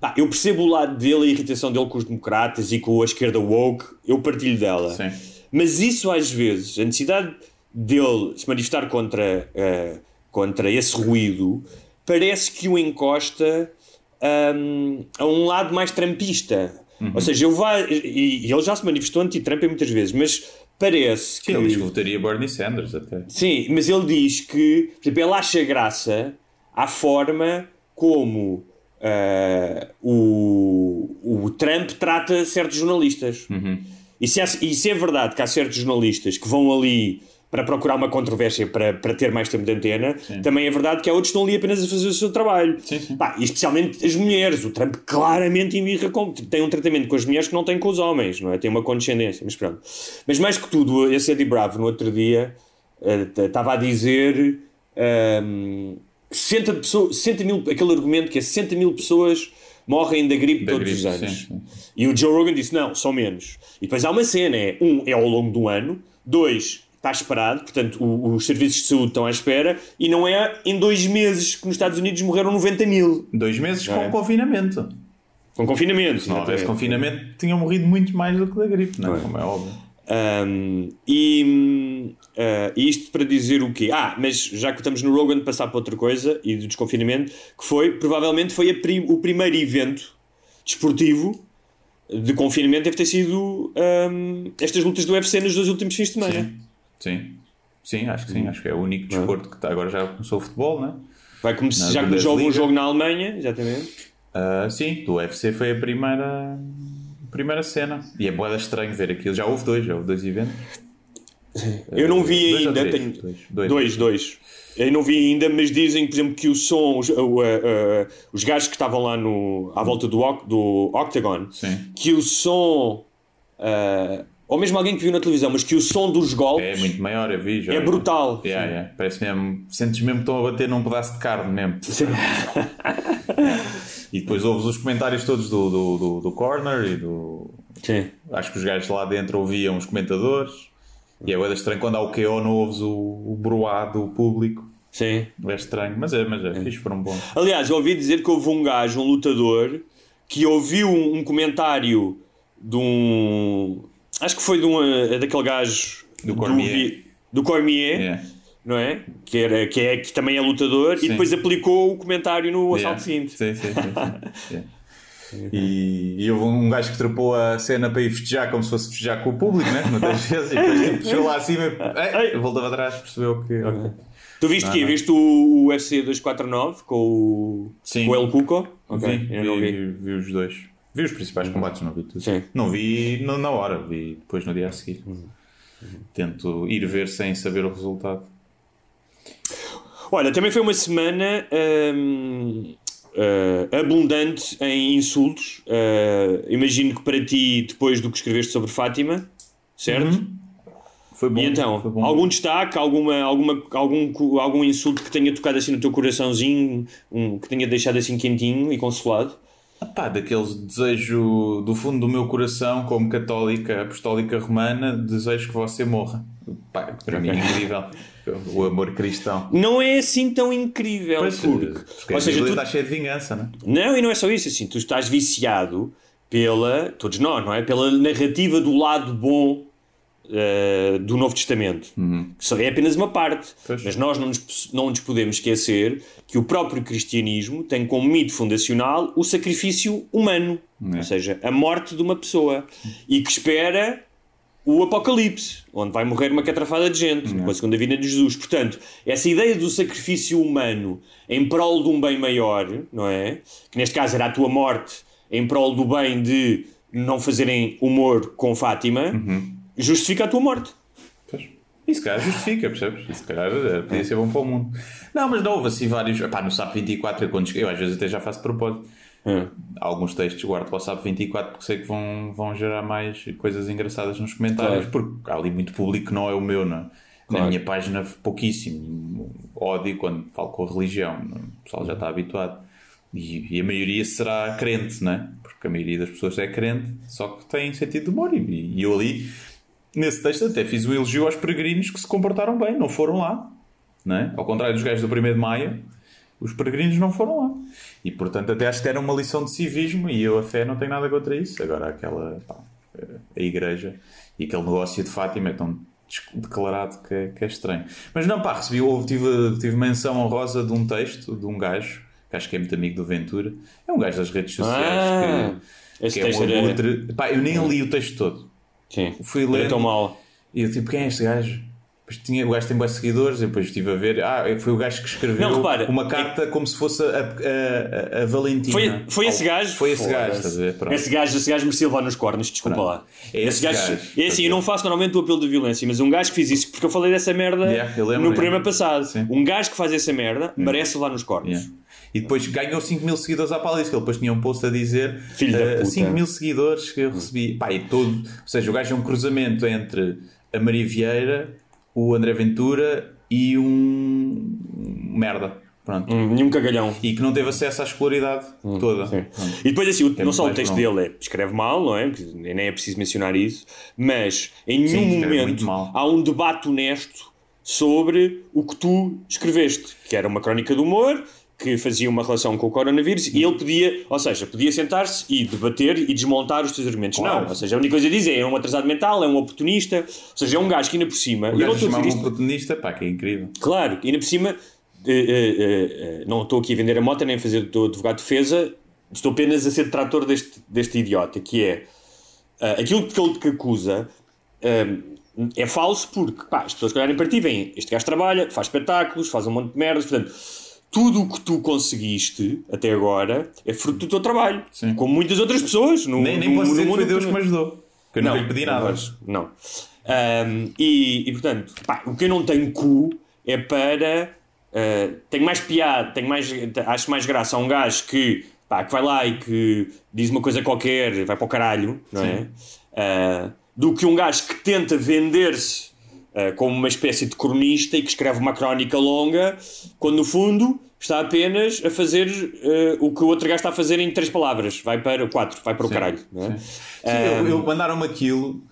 pá, eu percebo o lado dele, a irritação dele com os democratas e com a esquerda woke, eu partilho dela. Sim. Mas isso às vezes, a necessidade dele se manifestar contra, eh, contra esse ruído, parece que o encosta hum, a um lado mais trampista. Uhum. Ou seja, eu vá, e, e ele já se manifestou anti-Trump muitas vezes, mas parece que. Sim, ele diz que votaria Bernie Sanders até. Sim, mas ele diz que, por exemplo, ele acha graça à forma como ah, o, o Trump trata certos jornalistas. E, se há- e se é verdade que há certos jornalistas que vão ali para procurar uma controvérsia para, para ter mais tempo de antena, também é verdade que há outros que estão ali apenas a fazer o seu trabalho. Pá, e especialmente as mulheres. O Trump claramente embirra com, tem um tratamento com as mulheres que não tem com os homens, não é? Tem uma condescendência, mas pronto. Mas mais que tudo, esse Eddie Bravo no outro dia eh, estava a dizer ehm, 60, pessoas, 60 mil, aquele argumento que é 60 mil pessoas morrem da gripe Da todos gripe, os anos. sim, sim. E o Joe Rogan disse: não, são menos. E depois há uma cena: é, um, é ao longo do ano, dois, está esperado, portanto, o- os serviços de saúde estão à espera, e não é em dois meses que nos Estados Unidos morreram 90 mil. Dois meses Não com é? confinamento. Com confinamento. Se não houvesse confinamento, tinham morrido muito mais do que da gripe, não é? Como é óbvio. Um, e e isto para dizer o quê? Ah, mas já que estamos no Rogan, passar para outra coisa e do desconfinamento, que foi, provavelmente foi a pri- o primeiro evento desportivo de confinamento deve ter sido hum, estas lutas do UFC nos dois últimos fins de semana. Sim. Sim, acho que sim. Acho que é o único desporto que está. Agora já começou o futebol, não é? Vai Na já começou um Bundesliga. jogo na Alemanha, exatamente. Ah, sim, do UFC foi a primeira, primeira cena. E é boeda estranho ver aquilo. Já houve dois, já houve dois eventos. Eu não vi Dois ainda. três? tenho- Dois. Dois, Dois. dois. Eu não vi ainda, mas dizem, por exemplo, que o som, os, uh, uh, uh, os gajos que estavam lá no, à volta do, do Octagon, Sim. que o som, uh, ou mesmo alguém que viu na televisão, mas que o som dos É golpes muito maior, eu vi. Já é brutal. Yeah, yeah. Parece mesmo. Sentes mesmo que estão a bater num pedaço de carne mesmo. E depois ouves os comentários todos do, do, do, do corner e do. Sim. Acho que os gajos lá dentro ouviam os comentadores. E é estranho quando há o KO não ouves o, o broá do público. Sim. É estranho, mas é, mas é, fixe, foram bons. Aliás, eu ouvi dizer que houve um gajo, um lutador, que ouviu um, um comentário de um. Acho que foi de um, eh, daquele gajo Do Cormier. Vi- do Cormier, Yeah. não é? Que, era, que, é, que também é lutador, Sim. e depois aplicou o comentário no Yeah. assalto seguinte. Sim, sim, sim. Yeah. E, e houve um gajo que trepou a cena para ir festejar como se fosse festejar com o público, né? Muitas vezes, e depois tipo, chegou lá acima e voltava atrás, percebeu que. ok. Tu viste Não, não. Viste o, o UFC 249 com o, Sim. com o El Cuco? Ok, vi, eu não vi, vi. vi os dois. Vi os principais combates, não vi tudo. Sim. Não vi na hora, vi depois no dia a seguir. Tento ir ver sem saber o resultado. Olha, também foi uma semana hum, uh, abundante em insultos. Uh, imagino que para ti, depois do que escreveste sobre Fátima, certo? Uhum. Foi bom. E então, bom. algum destaque, alguma, alguma, algum, algum insulto que tenha tocado assim no teu coraçãozinho, um, que tenha deixado assim quentinho e consolado? Ah pá, daqueles desejo do fundo do meu coração, como católica apostólica romana, desejo que você morra. Pá, para mim é incrível. O amor cristão. Não é assim tão incrível. Pois, porque, porque ou a seja, tu, está cheia de vingança, não é? Não, e não é só isso, assim, tu estás viciado pela, todos nós, não é? Pela narrativa do lado bom uh, do Novo Testamento, que só é apenas uma parte. Pois. Mas nós não nos, não nos podemos esquecer que o próprio cristianismo tem como mito fundacional o sacrifício humano, ou seja, a morte de uma pessoa, e que espera o Apocalipse, onde vai morrer uma catrafada de gente, com a segunda vinda de Jesus. Portanto, essa ideia do sacrifício humano em prol de um bem maior, não é? Que neste caso era a tua morte em prol do bem de não fazerem humor com Fátima, justifica a tua morte. E se calhar justifica, percebes? E se calhar eh, podia ser bom para o mundo. Não, mas não houve assim vários. Pá, no SAP 24, eu, quando eu às vezes até já faço propósito. Alguns textos guardo para o SAP 24 porque sei que vão, vão gerar mais coisas engraçadas nos comentários, porque há ali muito público que não é o meu, não é? Na Claro. minha página, pouquíssimo. Ódio quando falo com a religião, é? o pessoal já está habituado. E, e a maioria será crente, não é? Porque a maioria das pessoas é crente, só que tem sentido de humor. E, e eu ali, nesse texto, até fiz um elogio aos peregrinos que se comportaram bem, não foram lá. Não é? Ao contrário dos gajos do 1 de maio, os peregrinos não foram lá. E portanto, até acho que era uma lição de civismo. E eu, a fé, não tenho nada contra isso. Agora, aquela. pá, a igreja e aquele negócio de Fátima é tão declarado que é, que é estranho. Mas não, pá, recebi, houve, tive, tive menção honrosa de um texto de um gajo que acho que é muito amigo do Ventura. É um gajo das redes sociais Ah, que, que é um era- abutre. Pá, eu nem li o texto todo. Sim. Fui Era ler. tão mal. E eu tipo, quem é este gajo? Depois tinha, o gajo tem bons seguidores, e depois estive a ver. Ah, foi o gajo que escreveu Não, repara, uma carta como se fosse a, a, a, a Valentina. Foi, foi esse gajo? Foi esse gajo, Foda-se. estás a ver? Pronto. Esse gajo, esse gajo merecia levar nos cornos, desculpa Pronto. lá. É esse gajo, É assim, eu não faço normalmente o apelo de violência, mas um gajo que fiz isso, porque eu falei dessa merda Yeah, no programa passado. Sim. Hum. Um gajo que faz essa merda merece levar nos cornos. Yeah. E depois ganhou 5 mil seguidores à pala disso, que ele depois tinha um post a dizer Filho da eh, puta. 5 mil seguidores que eu recebi. Pá, e todo, ou seja, o gajo é um cruzamento entre a Maria Vieira, o André Ventura e um merda. Pronto. Hum, nenhum cagalhão. E que não teve acesso à escolaridade toda. Hum, Sim. Pronto. E depois assim, o- não só o texto mais dele é, escreve mal, não é? Porque Nem é preciso mencionar isso, mas em Sim, nenhum muito momento há um debate honesto sobre o que tu escreveste, que era uma crónica de humor, que fazia uma relação com o coronavírus e ele podia, ou seja, podia sentar-se e debater e desmontar os teus argumentos. Claro. Não, ou seja, a única coisa a dizer é um atrasado mental, é um oportunista, ou seja, é um gajo que ainda por cima. O gajo chamava um oportunista, pá, que é incrível. Claro, ainda por cima, eh, eh, eh, eh, não estou aqui a vender a moto nem a fazer do advogado de defesa, estou apenas a ser detrator deste, deste idiota, que é ah, aquilo que ele te acusa ah, é falso porque pá, as pessoas que olharem para ti veem, este gajo trabalha, faz espetáculos, faz um monte de merdas, portanto, tudo o que tu conseguiste até agora é fruto do teu trabalho, Sim. como muitas outras pessoas no, Nem, nem no, posso no dizer que mundo foi Deus que me ajudou. Que eu não, lhe pedi nada. Não. Ahm, e, e, portanto, pá, o que eu não tenho cu é para. ah, tenho mais piada, tenho mais, acho mais graça a um gajo que, pá, que vai lá e que diz uma coisa qualquer, vai para o caralho, não é? Ah, do que um gajo que tenta vender-se ah, como uma espécie de cronista e que escreve uma crónica longa, quando no fundo está apenas a fazer ah, o que o outro gajo está a fazer em três palavras, vai para quatro, vai para o caralho, não é? Sim, eu, eu mandaram-me aquilo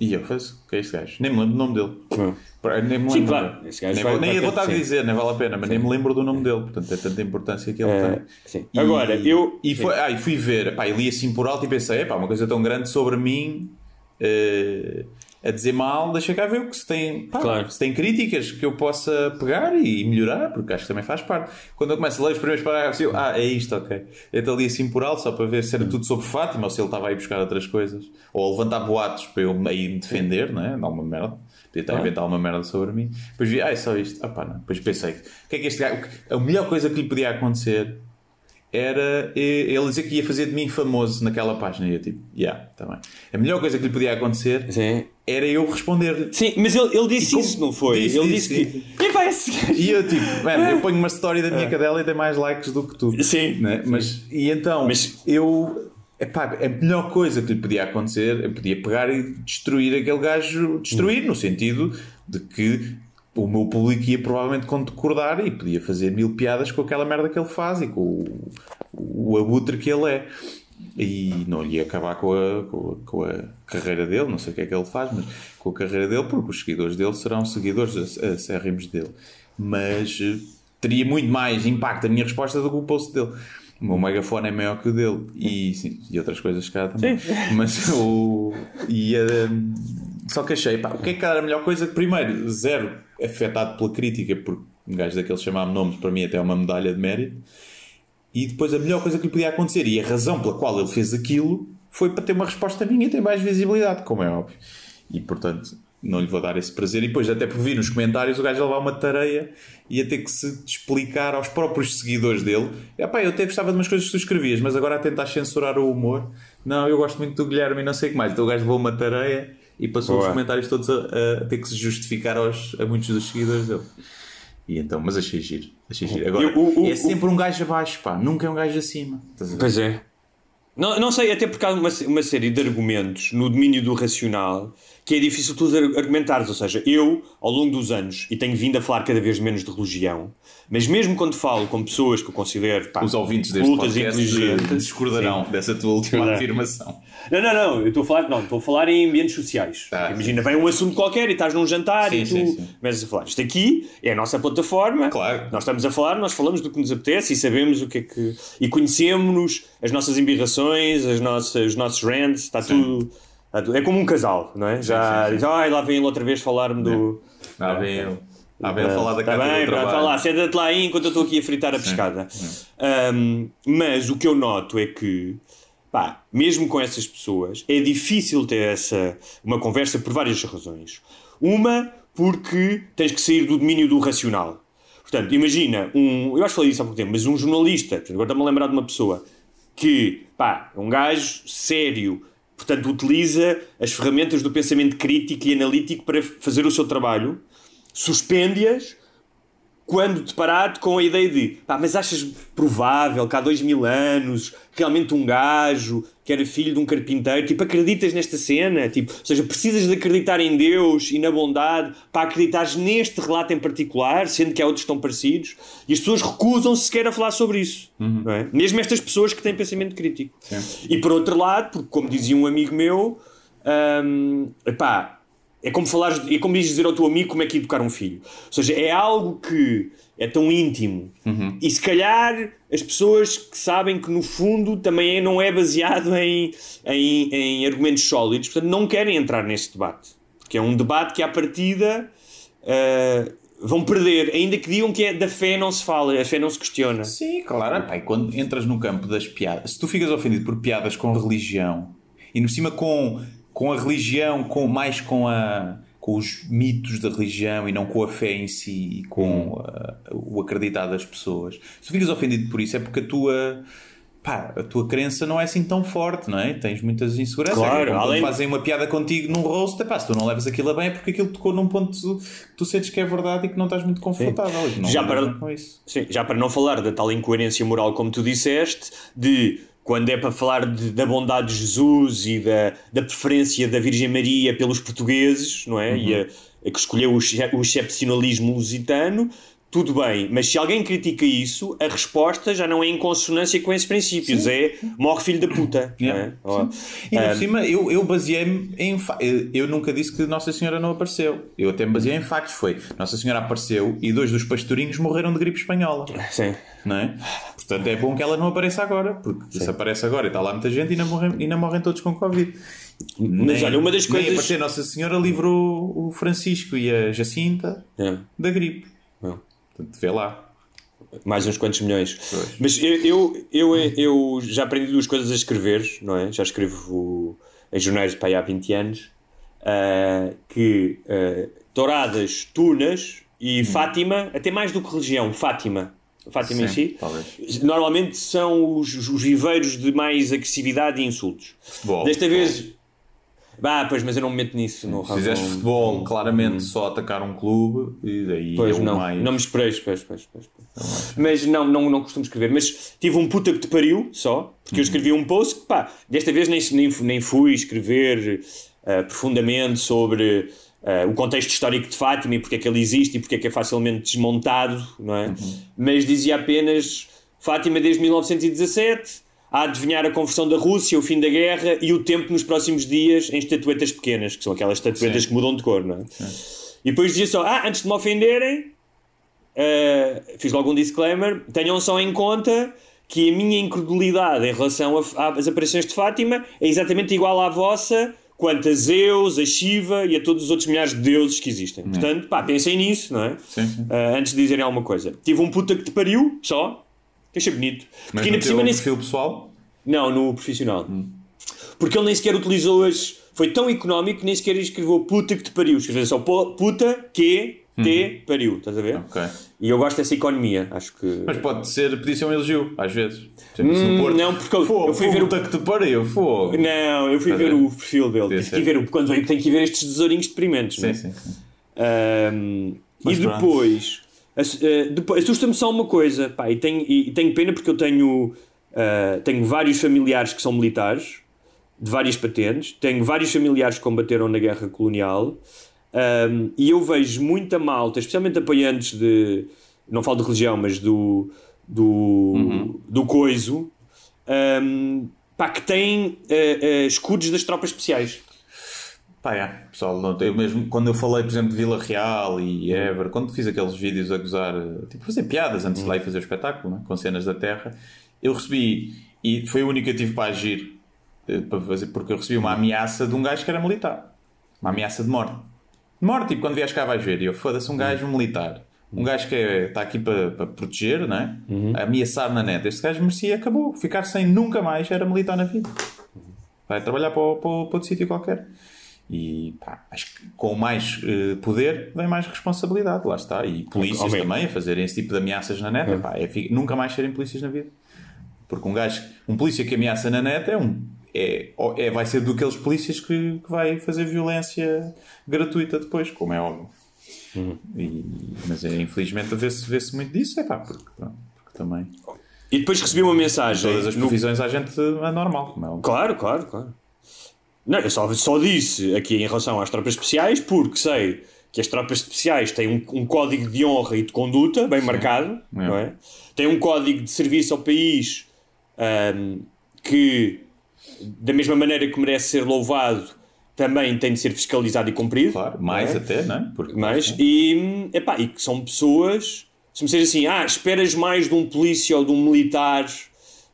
e eu faço, o que é este gajo? Nem me lembro do nome dele. Pá, Nem me Sim, lembro. claro, esse gajo nem vai- vou, nem vai vontade de sim. dizer, nem vale a pena, mas nem me lembro do nome dele. Portanto, é tanta importância que ele É, tem. sim. E- Agora, eu- E, foi, ah, e fui ver, pá, e li assim por alto e pensei, pá, uma coisa tão grande sobre mim. eh, a dizer mal, deixa cá ver o que se tem, pá, Claro. se tem críticas que eu possa pegar e melhorar, porque acho que também faz parte. Quando eu começo a ler os primeiros parágrafos, eu, ah, é isto, ok. Então ali assim por alto, só para ver se era tudo sobre Fátima ou se ele estava aí buscar outras coisas, ou a levantar boatos para eu aí me defender, não é? Não uma merda. Podia estar a inventar uma merda sobre mim. Depois vi, ah, é só isto. Ah, pá, não. Depois pensei, o que é que este gajo. A melhor coisa que lhe podia acontecer era ele dizer que ia fazer de mim famoso naquela página. E eu tipo, yeah, tá bem. A melhor coisa que lhe podia acontecer Sim. Era eu responder-lhe. Sim, mas ele, ele disse como- isso, não foi? Disse, ele disse, disse, que. Epá, pá, esse gajo. E eu tipo, mano, eu ponho uma story da minha cadela e tem mais likes do que tu. Sim. Né? Mas, e então, Mas- eu. Epá, a melhor coisa que lhe podia acontecer, eu podia pegar e destruir aquele gajo, destruir, no sentido de que o meu público ia provavelmente concordar e podia fazer mil piadas com aquela merda que ele faz e com o, o abutre que ele é. E não ia acabar com a, com, a, com a carreira dele, não sei o que é que ele faz, mas com a carreira dele, porque os seguidores dele serão seguidores acérrimos dele. Mas eh, teria muito mais impacto a minha resposta do que o post dele. O meu megafone é maior que o dele e, sim, e outras coisas cá também. Mas o. E, hum, só que achei, pá, o que é que era a melhor coisa? Primeiro, zero afetado pela crítica, porque um gajo daqueles chamar-me nomes, para mim até é uma medalha de mérito. E depois a melhor coisa que lhe podia acontecer e a razão pela qual ele fez aquilo foi para ter uma resposta minha e ter mais visibilidade, como é óbvio. E portanto, não lhe vou dar esse prazer. E depois, até por vir nos comentários, o gajo ia levar uma tareia e ia ter que se explicar aos próprios seguidores dele: Epá, eu até gostava de umas coisas que tu escrevias, mas agora a tentar censurar o humor. Não, eu gosto muito do Guilherme e não sei o que mais. Então o gajo levou uma tareia e passou Boa. os comentários todos a, a ter que se justificar aos, a muitos dos seguidores dele. E então, mas achei giro. Achei giro. Agora, Eu- o- o- é sempre um gajo abaixo, pá. Nunca é um gajo acima. Pois é. Não, não sei, até porque há uma, uma série de argumentos no domínio do racional que é difícil tu ar- argumentares. Ou seja, eu, ao longo dos anos, e tenho vindo a falar cada vez menos de religião, mas mesmo quando falo com pessoas que eu considero pá, Os ouvintes deste cultas e podcast inteligentes, discordarão dessa tua última Verdade. afirmação. Não, não, não, eu estou a falar, não, estou a falar em ambientes sociais. Ah, Imagina, vem um assunto qualquer e estás num jantar Sim, e tu sim, sim. começas a falar. Isto aqui é a nossa plataforma. Claro. Nós estamos a falar, nós falamos do que nos apetece e sabemos o que é que. E conhecemos-nos, as nossas embirrações, as nossas, os nossos rants, está tudo- É como um casal, não é? Já sim, sim. diz, ai, lá vem ele outra vez falar-me do. Lá vem ele. Lá vem ele falar da casa Tá bem, do pronto, trabalho. lá, senta-te lá aí enquanto eu estou aqui a fritar a pescada. Um, mas o que eu noto é que, pá, mesmo com essas pessoas, é difícil ter essa, uma conversa por várias razões. Uma, porque tens que sair do domínio do racional. Portanto, imagina, um, eu acho que falei isso há pouco tempo, mas um jornalista, portanto, agora está-me a lembrar de uma pessoa que, pá, é um gajo sério, portanto, utiliza as ferramentas do pensamento crítico e analítico para fazer o seu trabalho, suspende-as quando deparado com a ideia de pá, mas achas provável que há dois mil anos realmente um gajo que era filho de um carpinteiro, tipo, acreditas nesta cena? Tipo, ou seja, precisas de acreditar em Deus e na bondade para acreditares neste relato em particular, sendo que há outros tão parecidos, e as pessoas recusam-se sequer a falar sobre isso. Não é? Mesmo estas pessoas que têm pensamento crítico. E por outro lado, porque como dizia um amigo meu, hum, epá, é como falar, é como dizer ao teu amigo como é que educar um filho. Ou seja, é algo que é tão íntimo. E se calhar as pessoas que sabem que no fundo também é- não é baseado em, em, em argumentos sólidos, portanto não querem entrar nesse debate. Porque é um debate que à partida ah, vão perder, ainda que digam que é da fé não se fala, a fé não se questiona. Sim, claro. Epá, e quando entras no campo das piadas, se tu ficas ofendido por piadas com religião e por cima com, com a religião, com, mais com, a, com os mitos da religião e não com a fé em si e com ah, o acreditar das pessoas, se tu ficas ofendido por isso é porque a tua. Pá, a tua crença não é assim tão forte, não é? Tens muitas inseguranças. Claro, quando além- fazem uma piada contigo num rosto, epá, se tu não levas aquilo a bem é porque aquilo tocou num ponto que tu sentes que é verdade e que não estás muito confortável. Que não Já para- bem com isso. Sim, já para não falar da tal incoerência moral, como tu disseste, de quando é para falar de- da bondade de Jesus e da, da preferência da Virgem Maria pelos portugueses, não é? E a, a que escolheu o, o excepcionalismo lusitano, tudo bem, mas se alguém critica isso, a resposta já não é em consonância com esses princípios, é morre filho da puta. Yeah, é? Ó, E ainda ah, por cima, eu, eu baseei-me em. eu nunca disse que Nossa Senhora não apareceu. Eu até me baseei em factos. Foi Nossa Senhora apareceu e dois dos pastorinhos morreram de gripe espanhola. sim. Não é? Portanto, é bom que ela não apareça agora. Porque se aparece agora e está lá muita gente e ainda morrem, e ainda morrem todos com Covid. Mas olha, uma das nem coisas- aparecer Nossa Senhora livrou o Francisco e a Jacinta É. da gripe. Não. Portanto, vê lá. mais uns quantos milhões. Pois. Mas eu, eu, eu, eu já aprendi duas coisas a escrever, não é? Já escrevo em jornais para aí há 20 anos. ah, que ah, Touradas, Tunas e Fátima, até mais do que religião, Fátima. Fátima em Hum. Si, talvez. normalmente são os, os viveiros de mais agressividade e insultos. Futebol, Desta futebol. vez, Ah, pois, mas eu não me meto nisso. No Se fizeste futebol, claramente só atacar um clube e daí Pois é não, mais. não me espereis, pois, pois, pois, pois. Mas não, não, não costumo escrever. Mas tive um puta que te pariu só, porque eu escrevi um post que, pá, desta vez nem, nem, nem fui escrever ah, profundamente sobre ah, o contexto histórico de Fátima e porque é que ele existe e porque é que é facilmente desmontado, não é? Mas dizia apenas Fátima desde 1917. A adivinhar a conversão da Rússia, o fim da guerra e o tempo nos próximos dias em estatuetas pequenas, que são aquelas estatuetas Sim. que mudam de cor, não é? E depois dizia só: Ah, antes de me ofenderem, Uh, fiz logo um disclaimer. Tenham só em conta que a minha incredulidade em relação às aparições de Fátima é exatamente igual à vossa quanto a Zeus, a Shiva e a todos os outros milhares de deuses que existem. Portanto, pá, pensem nisso, não é? Sim, sim. Uh, antes de dizerem alguma coisa. Tive um puta que te pariu, só, que achei bonito. Mas Porque ainda por cima perfil pessoal, não, no profissional. Porque ele nem sequer utilizou as. Foi tão económico que nem sequer escreveu puta que te pariu. Escreveu só pu- puta que te pariu. Estás a ver? ok. E eu gosto dessa economia. Acho que. Mas pode ser, podia ser um elogio, às vezes. Exemplo, se Hum, no Porto, não, porque eu- Fogo, eu fui ver o- puta que te pariu, fogo. Não, eu fui Estás a ver ver? o perfil dele. Podia Tive que ser. ver o. Quando venho, tenho que ver estes tesourinhos deprimentes. é? Sim, sim, sim. Ahm, e Mas pronto. depois, eh, depois assusta-me só uma coisa, pá, e tenho, e tenho pena porque eu tenho, ah, tenho vários familiares que são militares, de várias patentes, tenho vários familiares que combateram na guerra colonial, ahm, e eu vejo muita malta, especialmente apoiantes de, não falo de religião, mas do, do, Uhum. do coiso, ahm, pá, que têm ah, ah, escudos das tropas especiais. Pá, é, pessoal, não- eu mesmo, quando eu falei, por exemplo, de Vila Real e Ever, quando fiz aqueles vídeos a gozar, eh, tipo, fazer piadas antes de lá ir fazer o espetáculo, né, com cenas da terra, eu recebi, e foi o único que eu tive para agir, eh, para fazer, porque eu recebi uma ameaça de um gajo que era militar. Uma ameaça de morte. Morte, tipo, quando vies cá vais ver. E eu, foda-se, um gajo militar. Um gajo que é- está aqui para, para proteger, né? A ameaçar na net. Este gajo merecia, acabou. Ficar sem nunca mais era militar na vida. Vai trabalhar para, para, para outro sítio qualquer. E pá, acho que com mais eh, poder vem mais responsabilidade, lá está. E polícias também a fazerem esse tipo de ameaças na net. Epá, é fi- nunca mais serem polícias na vida. Porque um gajo, um polícia que ameaça na net é um. É, é, vai ser daqueles polícias que, que vai fazer violência gratuita depois, como é óbvio. E- mas é, infelizmente vê-se vê muito disso, é pá, porque, pronto, porque também E depois recebi uma mensagem. todas as no- profissões à gente é normal, como é óbvio. Claro, claro, claro. Não, eu só, só disse aqui em relação às tropas especiais, porque sei que as tropas especiais têm um, um código de honra e de conduta bem marcado, não é? Tem um código de serviço ao país ahm, que, da mesma maneira que merece ser louvado, também tem de ser fiscalizado e cumprido. Claro, mais não é? até, não é? Porque, Mas, e, epá, e que são pessoas, se me seja assim, ah, esperas mais de um polícia ou de um militar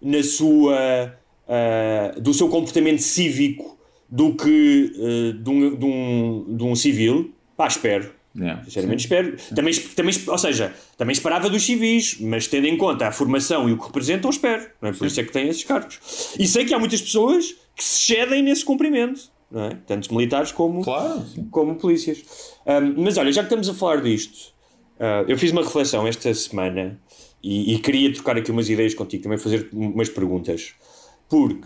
na sua, ah, do seu comportamento cívico do que ah, de, um, de, um, de um civil, pá, espero. Yeah, Sinceramente sim. espero. Também, também, ou seja, também esperava dos civis, mas tendo em conta a formação e o que representam, espero. Não é? Por isso é que têm esses cargos. E sei que há muitas pessoas que se cedem nesse cumprimento, não é? tanto militares como, Claro, sim. como polícias. Ahm, mas olha, já que estamos a falar disto, ah, eu fiz uma reflexão esta semana e, e queria trocar aqui umas ideias contigo, também fazer umas perguntas. Porque,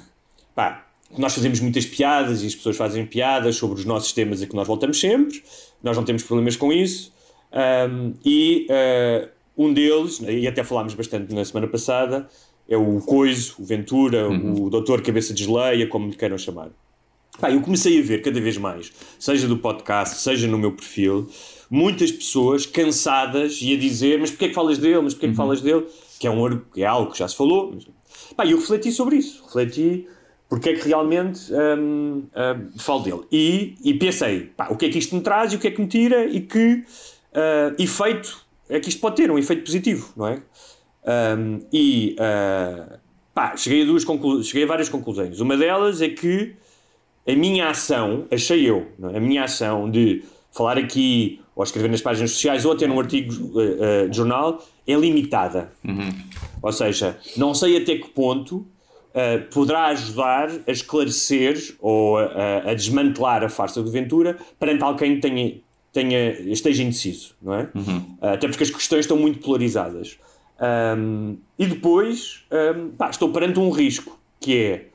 pá, nós fazemos muitas piadas e as pessoas fazem piadas sobre os nossos temas a que nós voltamos sempre, nós não temos problemas com isso. Ahm, e ah, um deles, e até falámos bastante na semana passada, é o Coiso, o Ventura, o Doutor Cabeça de Geleia, como lhe queiram chamar. Pá, eu comecei a ver cada vez mais, seja do podcast, seja no meu perfil, muitas pessoas cansadas e a dizer: Mas porquê é que falas dele? Mas porquê é que falas dele? Que é, um, é algo que já se falou. Mas... Pá, eu refleti sobre isso. Refleti porque é que realmente hum, hum, falo dele. E, e pensei: pá, o que é que isto me traz e o que é que me tira e que ah, efeito é que isto pode ter, um efeito positivo, não é? Um, e ah, pá, cheguei a, duas cheguei a várias conclusões. Uma delas é que a minha ação, achei eu, é? a minha ação de falar aqui ou escrever nas páginas sociais ou até num artigo eh, eh, de jornal é limitada. Ou seja, não sei até que ponto eh, poderá ajudar a esclarecer ou a, a desmantelar a farsa do Ventura perante alguém que tenha, tenha, esteja indeciso, não é? Eh, até porque as questões estão muito polarizadas. Ahm, e depois, ahm, pá, estou perante um risco, que é,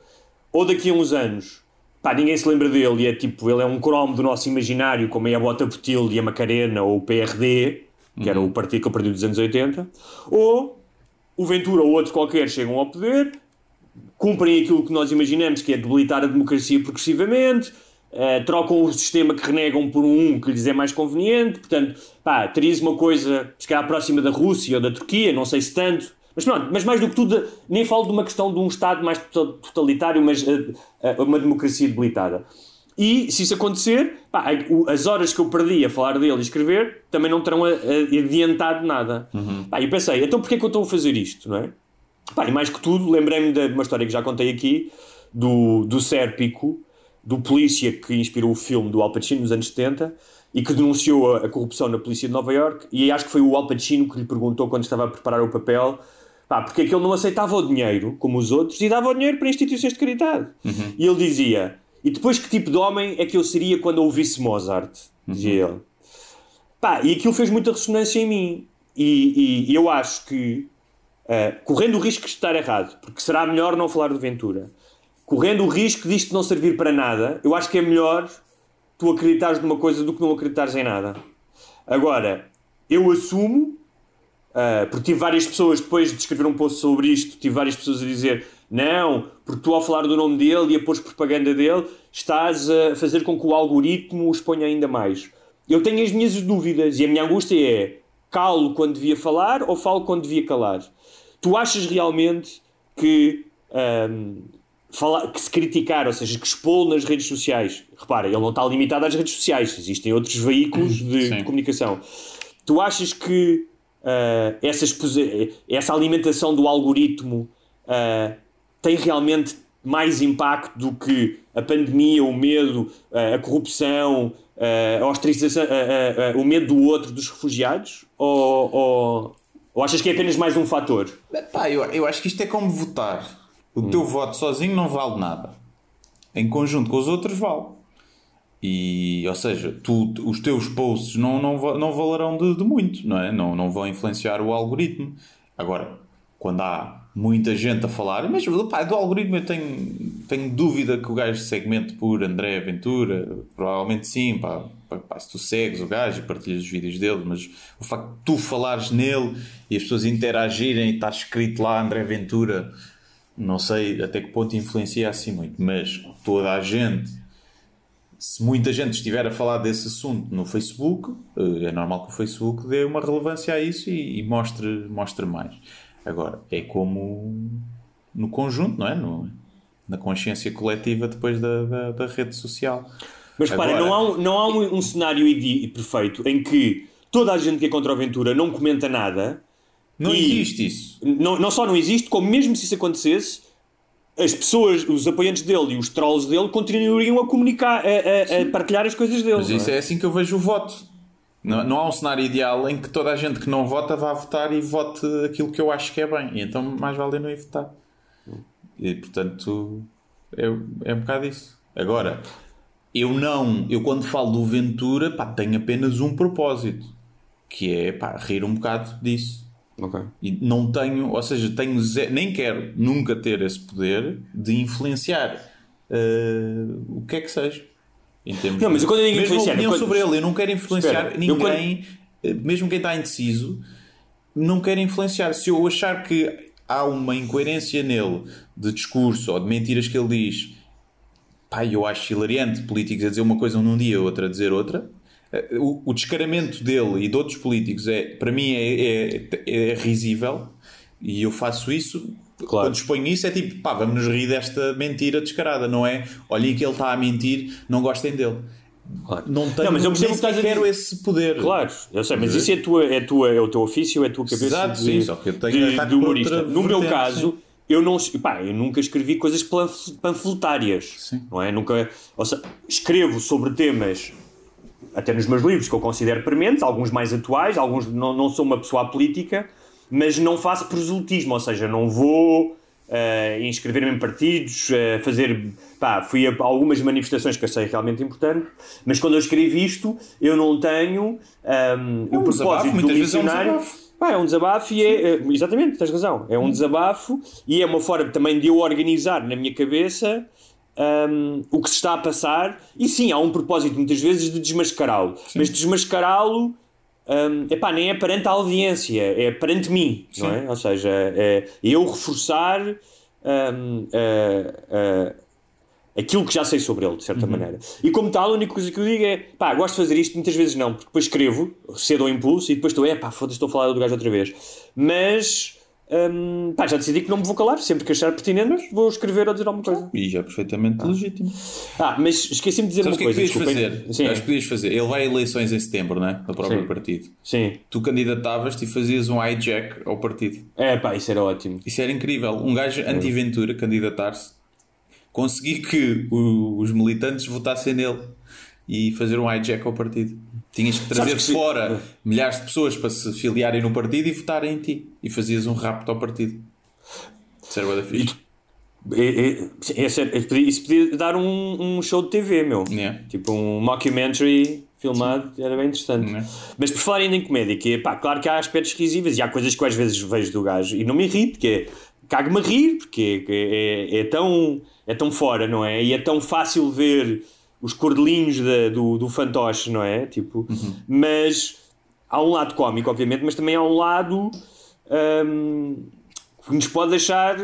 ou daqui a uns anos, pá, ninguém se lembra dele e é tipo, ele é um cromo do nosso imaginário, como é a Bota Putil e a Macarena ou o PRD, que era o partido que eu perdi dos anos 80, ou o Ventura ou outro qualquer chegam ao poder, cumprem aquilo que nós imaginamos que é debilitar a democracia progressivamente, eh, trocam o sistema que renegam por um que lhes é mais conveniente, portanto, pá, terias uma coisa, se calhar próxima da Rússia ou da Turquia, não sei se tanto, mas pronto, mas mais do que tudo, nem falo de uma questão de um Estado mais tota- totalitário, mas eh, eh, uma democracia debilitada. E se isso acontecer, pá, as horas que eu perdi a falar dele e escrever também não terão a- a- adiantado nada. Pá, eu pensei, então porquê é que eu estou a fazer isto, não é? Pá, e mais que tudo, lembrei-me de uma história que já contei aqui, do, do Sérpico, do polícia que inspirou o filme do Al Pacino nos anos 70 e que denunciou a, a corrupção na polícia de Nova York e acho que foi o Al Pacino que lhe perguntou quando estava a preparar o papel pá, porque é que ele não aceitava o dinheiro como os outros e dava o dinheiro para instituições de caridade. E ele dizia, e depois que tipo de homem é que eu seria quando eu ouvisse Mozart? Dizia ele. Pá, e aquilo fez muita ressonância em mim. E, e eu acho que, uh, correndo o risco de estar errado, porque será melhor não falar de Ventura, correndo o risco disto não servir para nada, eu acho que é melhor tu acreditares numa coisa do que não acreditares em nada. Agora, eu assumo, uh, porque tive várias pessoas, depois de escrever um post sobre isto, tive várias pessoas a dizer não, porque tu ao falar do nome dele e a pôr propaganda dele, estás a fazer com que o algoritmo o exponha ainda mais. Eu tenho as minhas dúvidas e a minha angústia é calo quando devia falar ou falo quando devia calar. Tu achas realmente que, um, falar, que se criticar, ou seja, que expô nas redes sociais, repara, ele não está limitado às redes sociais, existem outros veículos de, de comunicação. Tu achas que uh, essa, essa alimentação do algoritmo uh, tem realmente mais impacto do que a pandemia, o medo, uh, a corrupção, a ostracização, o medo do outro, dos refugiados? Ou, ou, ou, achas que é apenas mais um fator? Pá, eu, eu acho que isto é como votar. O hum. teu voto sozinho não vale nada. Em conjunto com os outros, vale. E, ou seja, tu, os teus posts não, não, não valerão de, de muito, não é? Não, não vão influenciar o algoritmo. Agora, quando há muita gente a falar, mas pá, do algoritmo eu tenho, tenho dúvida que o gajo segmente por André Ventura, provavelmente sim, pá, pá, se tu segues o gajo e partilhas os vídeos dele, mas o facto de tu falares nele e as pessoas interagirem e estar escrito lá André Ventura, não sei até que ponto influencia assim muito, mas toda a gente, se muita gente estiver a falar desse assunto no Facebook, é normal que o Facebook dê uma relevância a isso e, e mostre, mostre mais. Agora, é como no conjunto, não é? No, na consciência coletiva depois da, da, da rede social. Mas repara, Agora... não há, um, não há um, um cenário perfeito em que toda a gente que é contra a aventura não comenta nada. Não existe isso. Não, não só não existe, como mesmo se isso acontecesse, as pessoas, os apoiantes dele e os trolls dele continuariam a comunicar, a, a, a partilhar as coisas dele. Mas isso é? é assim que eu vejo o voto. Não, não há um cenário ideal em que toda a gente que não vota vá votar e vote aquilo que eu acho que é bem. E então mais vale não ir votar. E portanto é, é um bocado isso. Agora, eu não, eu quando falo do Ventura, pá, tenho apenas um propósito, que é pá, rir um bocado disso. Okay. E não tenho, ou seja, tenho zero, nem quero nunca ter esse poder de influenciar uh, o que é que seja. Em termos não, mas quando eu digo mesmo influenciar, opinião quando... sobre ele, eu não quero influenciar Espera, ninguém, quando... mesmo quem está indeciso, não quero influenciar. Se eu achar que há uma incoerência nele de discurso ou de mentiras que ele diz, pá, eu acho hilariante políticos a dizer uma coisa num dia, outra a dizer outra. O, o descaramento dele e de outros políticos é, para mim é, é, é risível e eu faço isso Claro. Quando exponho isso é tipo, pá, vamos nos rir desta mentira descarada, não é? Olhem que ele está a mentir, não gostem dele. Claro. Não tenho, Não, mas eu percebo que quero esse poder. Claro, eu sei, mas isso é, tua, é, tua, é o teu ofício, é a tua cabeça Exato, de, sim, só que eu tenho de, de humorista. No meu caso, sim. eu, não, pá, eu nunca escrevi coisas panf- panfletárias. Sim. Não é? Nunca, ou seja, escrevo sobre temas, até nos meus livros, que eu considero prementes, alguns mais atuais, alguns não, não sou uma pessoa política, mas não faço proselitismo, ou seja, não vou uh, inscrever-me em partidos, uh, fazer. Pá, fui a algumas manifestações que eu sei realmente importante, mas quando eu escrevo isto, eu não tenho um, É o um desabafo, propósito do vezes é um missionário. desabafo. Pá, é um desabafo e é. uh, Exatamente, tens razão. É um desabafo e é uma forma também de eu organizar na minha cabeça um, o que se está a passar. E sim, há um propósito muitas vezes de desmascará-lo. Mas desmascará-lo. Um, epá, nem é perante a audiência, é perante mim, não é? Ou seja, é eu reforçar um, uh, uh, aquilo que já sei sobre ele, de certa maneira. E como tal, a única coisa que eu digo é pá, gosto de fazer isto, muitas vezes não, porque depois escrevo, cedo ao impulso e depois estou, é pá, foda-se, estou a falar do gajo outra vez. Mas Hum, pá, já decidi que não me vou calar, sempre que achar pertinente vou escrever ou dizer alguma coisa. E já é perfeitamente Ah. legítimo. Ah, mas esqueci-me de dizer Sabes uma o que é que coisa. podias desculpem. fazer? Sim, Acho que podias fazer. Ele vai a eleições em setembro, não é? Do próprio Sim. partido. sim. Tu candidatavas-te e fazias um hijack ao partido. É pá, isso era ótimo. Isso era incrível. Um gajo anti-Ventura candidatar-se, conseguir que o- os militantes votassem nele e fazer um hijack ao partido. Tinhas que trazer que sim. fora milhares de pessoas para se filiarem no partido e votarem em ti. E fazias um rapto ao partido. Bué da fixe. É, isso podia- dar um, um show de TV, meu. Yeah. Tipo um mockumentary filmado, era bem interessante. Yeah. Mas por falar ainda em comédia, que é pá, claro que há aspectos risíveis e há coisas que às vezes vejo do gajo e não me irrito, que é cago-me a rir, porque é, é, é tão, é tão fora, não é? E é tão fácil ver os cordelinhos da- do, do fantoche, não é? Tipo, mas há um lado cómico, obviamente, mas também há um lado hum, que nos pode deixar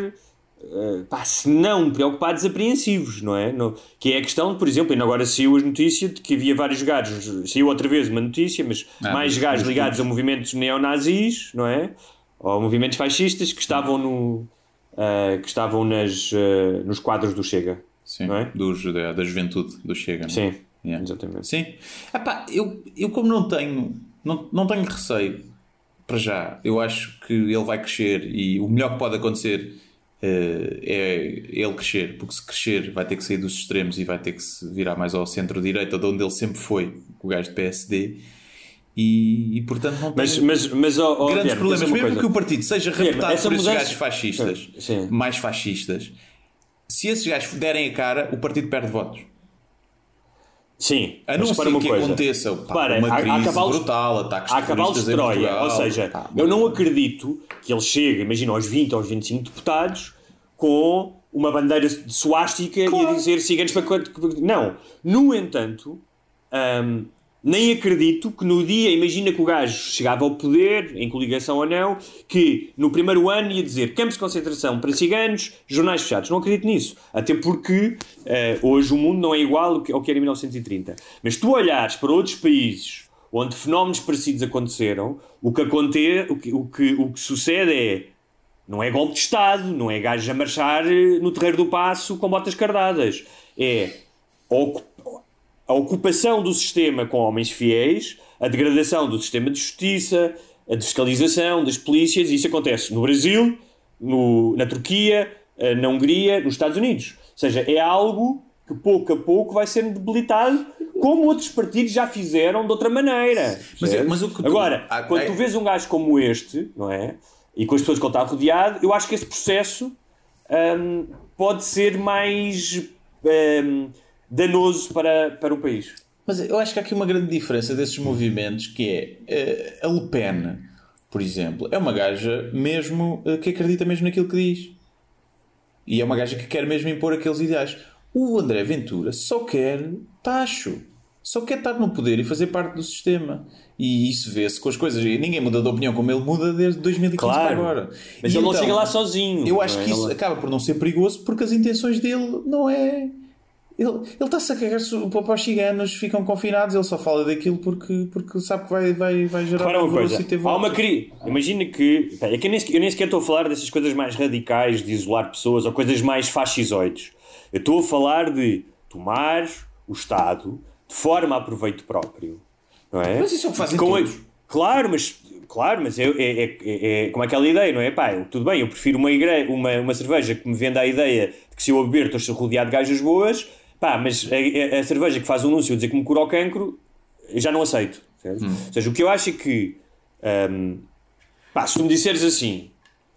Uh, pá, se não preocupados, apreensivos, não é? No- que é a questão, por exemplo, ainda agora saiu a notícia de que havia vários gajos, saiu outra vez uma notícia, mas Ah, mais mas- gajos ligados a movimentos neonazis, não é? Ou movimentos fascistas que estavam no. uh, que estavam nas, uh, nos quadros do Chega. Sim. É? Dos- da, da juventude do Chega. é? Sim, Yeah. exatamente. Sim. Epá, eu, eu como não tenho, não, não tenho receio para já, eu acho que ele vai crescer e o melhor que pode acontecer eh, é ele crescer, porque se crescer vai ter que sair dos extremos e vai ter que se virar mais ao centro-direita, de onde ele sempre foi, o gajo de PSD. E, e, portanto não Mas, tenho mas, mas oh, oh, grandes Guilherme, problemas, mesmo coisa. que o partido seja raptado por esses mudança- gajos fascistas, Sim. mais fascistas, se esses gajos derem a cara, o partido perde votos. Sim, A não ser uma que coisa. aconteça pá, Repara, uma há- há crise cavalos- brutal, ataques Há cavalos de Troia, Portugal. ou seja, Pá, eu não acredito que ele chegue, imagina, aos 20 ou aos 25 deputados com uma bandeira de suástica e a dizer ciganos para quanto. Não. No entanto, hum, nem acredito que no dia, imagina que o gajo chegava ao poder, em coligação ou não, que no primeiro ano ia dizer campos de concentração para ciganos, jornais fechados. Não acredito nisso. Até porque eh, hoje o mundo não é igual ao que era em 1930. Mas tu olhares para outros países onde fenómenos parecidos aconteceram, o que, aconte, o que, o que, o que sucede é não é golpe de Estado, não é gajos a marchar eh, no terreiro do passo com botas cardadas. É a ocu- a ocupação do sistema com homens fiéis, a degradação do sistema de justiça, a desfiscalização das polícias, e isso acontece no Brasil, no- na Turquia, eh, na Hungria, nos Estados Unidos. Ou seja, é algo que pouco a pouco vai sendo debilitado, como outros partidos já fizeram de outra maneira. Mas- percebes? mas tu- Agora, Ah, quando é- tu vês um gajo como este, não é? E com as pessoas que ele está rodeado, eu acho que esse processo hum, pode ser mais hum, danoso para, para o país. Mas eu acho que há aqui uma grande diferença desses movimentos que é eh, a Le Pen, por exemplo, é uma gaja mesmo eh, que acredita mesmo naquilo que diz. E é uma gaja que quer mesmo impor aqueles ideais. O André Ventura só quer tacho. Só quer estar no poder e fazer parte do sistema. E isso vê-se com as coisas. E ninguém muda de opinião como ele muda desde 2015 Claro. para agora. Mas E ele não então, chega lá sozinho. Eu acho não é? que isso acaba por não ser perigoso porque as intenções dele não é. Ele, está-se a cagar se- para os ciganos, ficam confinados, ele só fala daquilo porque, porque sabe que vai, vai, vai gerar Repara uma coisa, há uma imagina que é que eu nem, sequer- eu nem sequer estou a falar dessas coisas mais radicais de isolar pessoas ou coisas mais fascisoides eu estou a falar de tomar o Estado de forma a proveito próprio não é? Mas isso é o que fazem Com- todos. claro, mas Claro, mas é, é, é, é como aquela ideia, não é? Pá, eu- tudo bem, eu prefiro uma, igre... uma, uma cerveja que me venda a ideia de que se eu a beber estou rodeado de gajas boas, pá, mas a, a- cerveja que faz o anúncio dizer que me cura o cancro, eu já não aceito. certo? Ou seja, o que eu acho é que, hum, pá, se tu me disseres assim,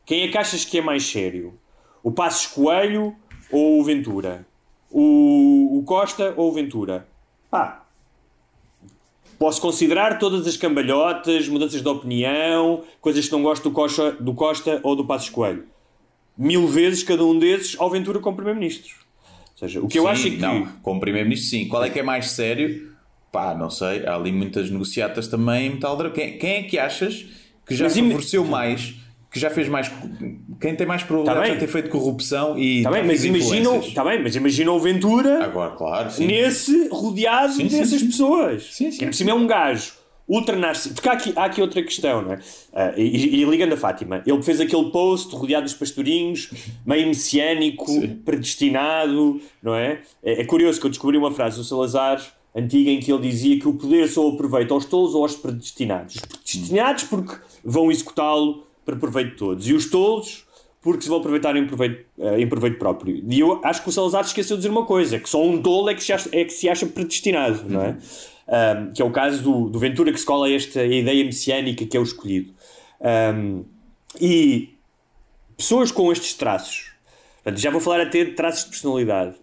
quem é que achas que é mais sério? O Passos Coelho ou o Ventura? O, o Costa ou o Ventura? Pá, Posso considerar todas as cambalhotas, mudanças de opinião, coisas que não gosto do Costa, do Costa ou do Passos Coelho. Mil vezes cada um desses ao Ventura como Primeiro-Ministro. Seja, o que eu Sim, acho é que. Não, como Primeiro-Ministro, sim. Qual é que é mais sério? Pá, não sei. Há ali muitas negociatas também. Metal quem, quem é que achas que já Mas im- favoreceu mais? Que já fez mais. Quem tem mais probabilidade Tá de ter feito corrupção e. Tá bem, mas tráfico de imagina, influências? tá bem, mas imagina o Ventura Agora, claro, sim. nesse rodeado Sim, sim, dessas sim. pessoas. Sim, sim. Que por cima é um gajo ultra narcisista. Porque há aqui, há aqui outra questão, não é? Ah, e, e ligando a Fátima, ele fez aquele post rodeado dos pastorinhos, meio messiânico, predestinado, não é? é? é curioso que eu descobri uma frase do Salazar antiga em que ele dizia que o poder só aproveita aos tolos ou aos predestinados. Os predestinados porque vão executá-lo para proveito de todos. E os tolos porque se vão aproveitar em proveito, eh, em proveito próprio. E eu acho que o Salazar esqueceu de dizer uma coisa, que só um tolo é que se acha, é que se acha predestinado, não é? Um, que é o caso do, do Ventura que escola esta ideia messiânica que é o escolhido. Um, e pessoas com estes traços, portanto, já vou falar até de traços de personalidade,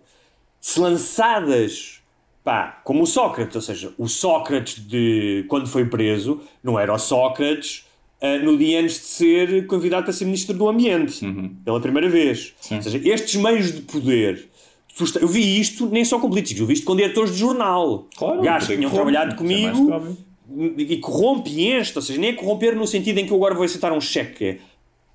se lançadas, pá, como o Sócrates, ou seja, o Sócrates de quando foi preso, não era o Sócrates ah, no dia antes de ser convidado para ser Ministro do Ambiente, pela primeira vez. Ou seja, estes meios de poder. Eu vi isto nem só com políticos, eu vi isto com diretores de jornal. Claro, Gajos que poder tinham trabalhado é comigo óbvio. e corrompe e enche, ou seja, nem é corromper no sentido em que eu agora vou aceitar um cheque. é,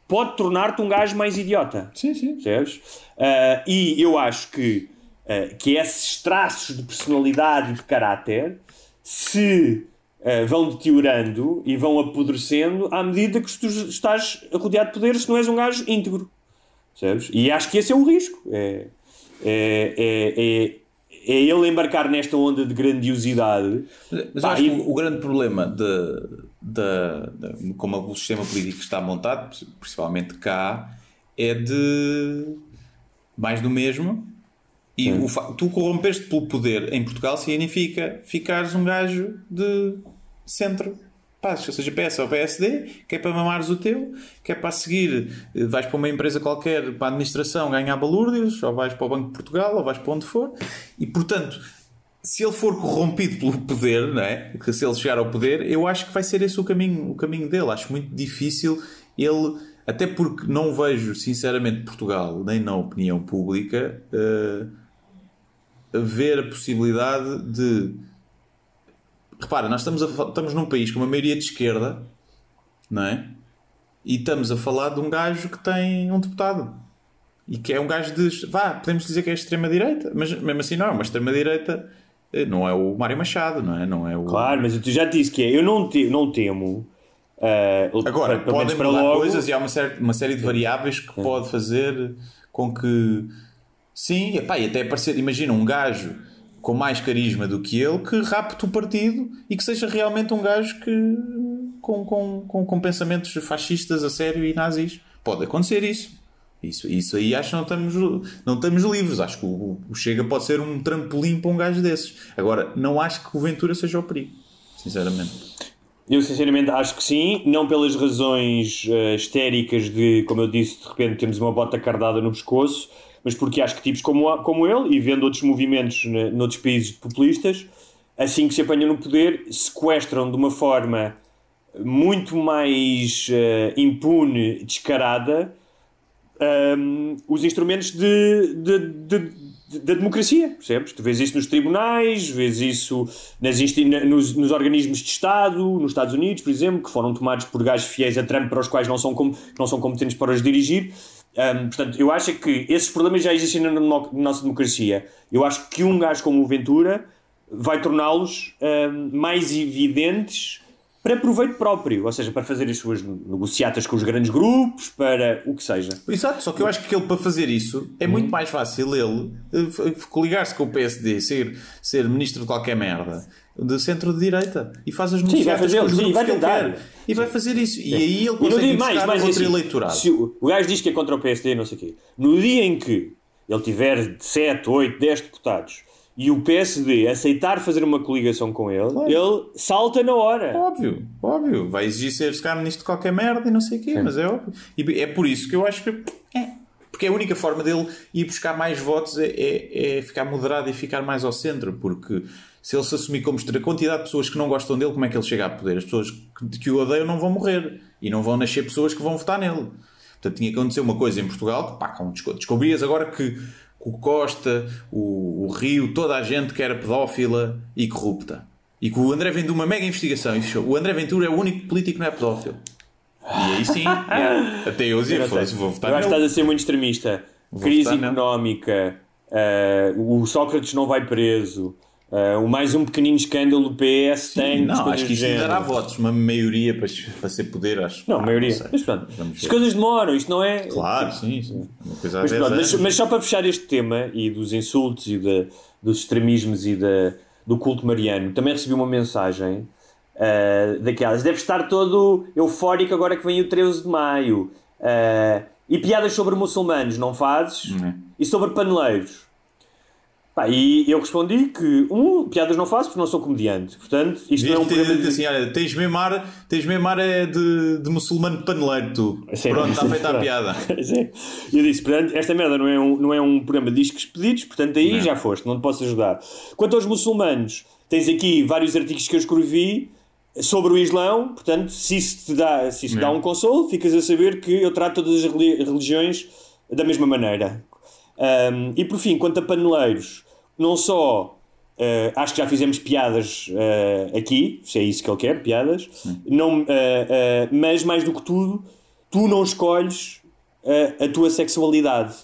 Pode tornar-te um gajo mais idiota. Sim, sim. Percebes? Ah, e eu acho que, ah, que esses traços de personalidade e de caráter se ah, vão deteriorando e vão apodrecendo à medida que tu estás rodeado de poder se não és um gajo íntegro. Percebes? E acho que esse é o risco. É, é, é, é, é ele embarcar nesta onda de grandiosidade. Mas Pá, acho que e- o, o grande problema de, de, de como o sistema político está montado, principalmente cá, é de mais do mesmo. E o fa- tu corrompeste pelo poder em Portugal significa ficares um gajo de centro. Pá, ou seja, PS ou PSD, que é para mamares o teu, que é para seguir, eh, vais para uma empresa qualquer, para a administração, ganhar balúrdios, ou vais para o Banco de Portugal, ou vais para onde for, e portanto, se ele for corrompido pelo poder, não é? Que se ele chegar ao poder, eu acho que vai ser esse o caminho, o caminho dele. Acho muito difícil ele, até porque não vejo, sinceramente, Portugal, nem na opinião pública, eh, ver a possibilidade de. Repara, nós estamos, a estamos num país com uma maioria de esquerda, não é? E estamos a falar de um gajo que tem um deputado. E que é um gajo de. Vá, podemos dizer que é extrema-direita, mas mesmo assim não é uma extrema-direita. eh, Não é o Mário Machado, não é? Não é o... Claro, mas eu já disse que é. Eu não, te, não temo. ah, Agora, menos podem mudar coisas e há uma, cer- uma série de variáveis que pode fazer com que. Sim, epá, e até aparecer. Imagina um gajo com mais carisma do que ele que rapte o partido e que seja realmente um gajo que. com, com, com, com pensamentos fascistas a sério e nazis. Pode acontecer isso. Isso, isso aí acho que não estamos, não estamos livres. Acho que o, o Chega pode ser um trampolim para um gajo desses. Agora, não acho que o Ventura seja o perigo. Sinceramente. Eu sinceramente acho que sim, não pelas razões ah, histéricas de, como eu disse, de repente temos uma bota cardada no pescoço, mas porque acho que tipos como, como ele, e vendo outros movimentos ne- noutros países populistas, assim que se apanham no poder, sequestram de uma forma muito mais ah, impune, descarada, um, os instrumentos de, de, de- da democracia, percebes? Tu vês isso nos tribunais, vês isso nas nos, nos organismos de Estado, nos Estados Unidos, por exemplo, que foram tomados por gajos fiéis a Trump para os quais não são, não são competentes para os dirigir. Um, portanto, eu acho que esses problemas já existem na, no- na nossa democracia. Eu acho que um gajo como o Ventura vai torná-los um, mais evidentes para proveito próprio, ou seja, para fazer as suas negociatas com os grandes grupos, para o que seja. Exato, só que eu acho que ele para fazer isso é muito mais fácil ele eh, coligar-se com o PSD, ser, ser ministro de qualquer merda, de centro-direita e faz as vai negociatas fazer, sim, vai que ele tentar. quer. E vai fazer isso. E aí ele E consegue digo ir mais, mais outro assim, eleitorado. Se o, o gajo diz que é contra o PSD e não sei o quê. No dia em que ele tiver 7, 8, 10 deputados e o PSD aceitar fazer uma coligação com ele, ele salta na hora. Óbvio, óbvio. Vai exigir ser se calhar ministro de qualquer merda e não sei o quê, mas é óbvio. E é por isso que eu acho que. É. Porque a única forma dele ir buscar mais votos é, é, é ficar moderado e ficar mais ao centro. Porque se ele se assumir como extra- a quantidade de pessoas que não gostam dele, como é que ele chega a poder? As pessoas que, que o odeiam não vão morrer e não vão nascer pessoas que vão votar nele. Portanto, tinha que acontecer uma coisa em Portugal que, pá, descobrias agora que o Costa, o, o Rio, toda a gente que era pedófila e corrupta. E que o André vem de uma mega investigação e fechou. O André Ventura é o único político que não é pedófilo. E aí sim, yeah, até eu dizia, foda-se, vou votar Eu acho que nele. estás a ser muito extremista. Crise votar nele. económica, eh, o Sócrates não vai preso, eh, o mais um pequenino escândalo do PS tem. Não, acho que do isto género. dará votos, uma maioria para, para ser poder, acho. Não, Ah, maioria. sei. mas pronto, as coisas demoram, isto não é. Claro, sim, sim. Uma coisa Mas, 10 pronto, mas, mas só para fechar este tema e dos insultos e da- dos extremismos e da, do culto mariano, também recebi uma mensagem ah, daquelas. Deve estar todo eufórico agora que vem o 13 de maio. Ah, e piadas sobre muçulmanos não fazes? Uhum. E sobre paneleiros? Pá, e eu respondi que, um, piadas não faço porque não sou comediante. Portanto, isto não é um programa de... assim, olha, tens mesmo ar, tens mesmo ar é de, de muçulmano paneleiro, tu. Sim, Pronto, está feita a piada. Sim. Eu disse, portanto, esta merda não é um, não é um programa de discos pedidos, portanto aí Não. já foste, não te posso ajudar. Quanto aos muçulmanos, tens aqui vários artigos que eu escrevi sobre o Islão, portanto, se isso te dá, se isso dá um consolo, ficas a saber que eu trato todas as reli- religiões da mesma maneira. Um, e por fim, quanto a paneleiros, não só uh, acho que já fizemos piadas uh, aqui, se é isso que ele quer, piadas, não, uh, mas mais do que tudo, tu não escolhes a tua sexualidade,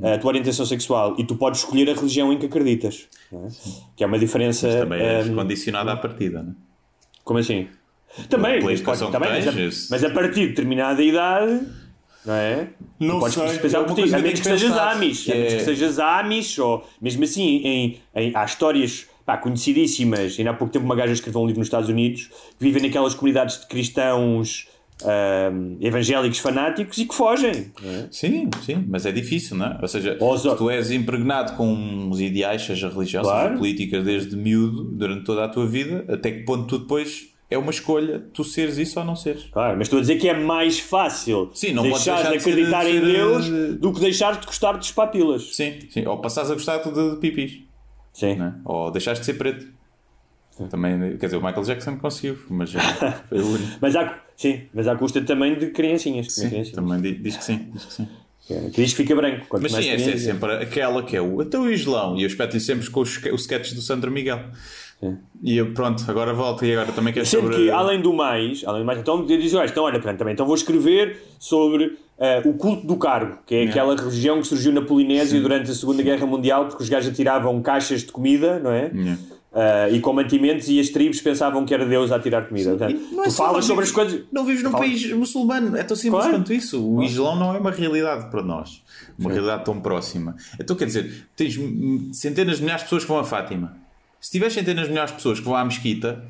a tua orientação sexual, e tu podes escolher a religião em que acreditas, é? que é uma diferença. Também és um, condicionado à partida, não é? como assim? Também, mas, pode, também mas, a, mas a partir de determinada idade, é? Não podes sei, pensar é por ti, a que menos que tenho sejas pensado, Amish, que a menos é- que sejas Amish, ou mesmo assim, em, em, há histórias pá, conhecidíssimas. Ainda há pouco tempo uma gaja escreveu um livro nos Estados Unidos que vivem naquelas comunidades de cristãos ahm, evangélicos fanáticos e que fogem. é? Sim, sim, mas é difícil, não é? Ou seja, Ou os- se tu és impregnado com uns ideais, seja religião, Claro. seja políticas, desde miúdo, durante toda a tua vida, até que ponto tu depois é uma escolha tu seres isso ou não seres. Claro, mas estou a dizer que é mais fácil Sim, não deixar deixar de de ser- acreditar de em ser, Deus eh, do que deixar de gostar dos papilas. Sim, sim. Ou passares a gostar de, de pipis, Sim. é? ou deixaste de ser preto. Também, quer dizer, o Michael Jackson conseguiu, mas foi o único. Mas há, sim, mas há custa também de criancinhas. Sim, criancinhas. também di- diz que sim. Diz que sim. Que diz que fica branco. Quanto Mas sim, essa é crianças- sempre aquela que é o até o Islão. E eu espeto sempre com os, os sketches do Sandro Miguel. E eu, pronto, agora volto. E agora também quero Sendo sobre. que, além do mais, além do mais, então disse, olha, então, olha, portanto, também, então vou escrever sobre eh, o culto do cargo, que é aquela religião que surgiu na Polinésia durante a Segunda Guerra Mundial, porque os gajos atiravam caixas de comida, não é? Eh, e com mantimentos, e as tribos pensavam que era Deus a atirar comida. Portanto, não é tu falas sobre as coisas. Não vives num país muçulmano, é tão simples Claro. quanto isso. O Islão não é uma realidade para nós, uma realidade tão próxima. Então quer dizer, tens centenas de milhares de pessoas que vão a Fátima. Se tiveres centenas de milhares de pessoas que vão à mesquita,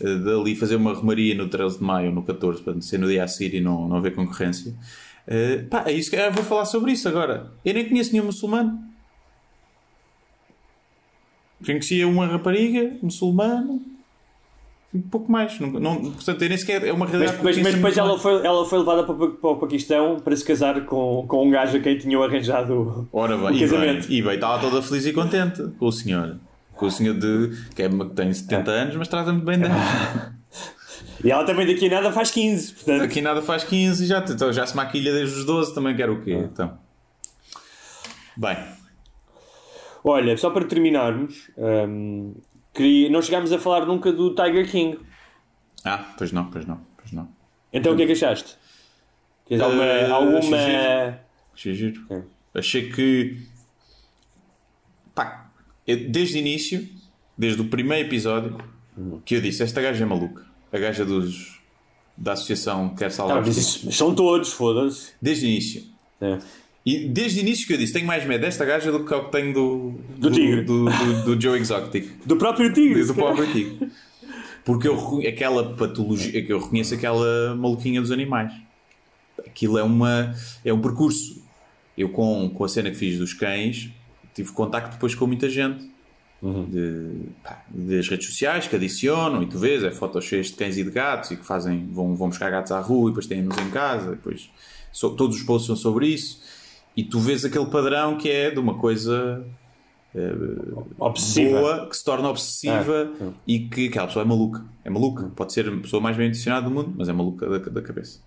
eh, dali fazer uma romaria no 13 de maio ou no 14, para ser no dia a seguir e não, não haver concorrência, eh, pá, é isso que eu vou falar sobre isso agora. Eu nem conheço nenhum muçulmano. Conhecia uma rapariga muçulmana e pouco mais. Não, não- portanto, eu nem sequer é uma Mas, realidade que mas, mas conheço depois ela foi, ela foi levada para, para o Paquistão para se casar com, com um gajo a quem tinham arranjado Ora o bem, e bem, casamento. e bem, estava toda feliz e contente com o senhor. Com o senhor de, que, é, que tem 70 anos, mas trata muito bem dela. E ela também daqui a nada faz 15, portanto. Aqui nada faz 15 e já, então, já se maquilha desde os 12, também quero o quê? Então. Bem, Olha, só para terminarmos, hum, queria, não chegámos a falar nunca do Tiger King. ah, pois não, pois não, pois não. Então o que é que achaste? Queres alguma. Eh, alguma... achei giro. Ok. Achei que. Eu, desde o início, desde o primeiro episódio, que eu disse: esta gaja é maluca. A gaja dos, da associação que quer Tá, salvar isso- mas são todos, foda-se. Desde o início. É. E desde o início que eu disse: tenho mais medo desta gaja do que o que tenho do, Do tigre. Do, do, do Joe Exotic. Do próprio Tigre. Do próprio tigre. Porque eu aquela patologia, que eu reconheço aquela maluquinha dos animais. Aquilo é, uma, é um percurso. Eu, com, com a cena que fiz dos cães, tive contacto depois com muita gente. De, pá, das redes sociais que adicionam e tu vês, é fotos cheias de cães e de gatos e que fazem, vão, vão buscar gatos à rua e depois têm-nos em casa. e Depois, so- todos os posts são sobre isso. E tu vês aquele padrão que é de uma coisa Obsessiva. boa que se torna obsessiva É, e que aquela pessoa é maluca. É maluca. Pode ser a pessoa mais bem intencionada do mundo, mas é maluca da, da cabeça.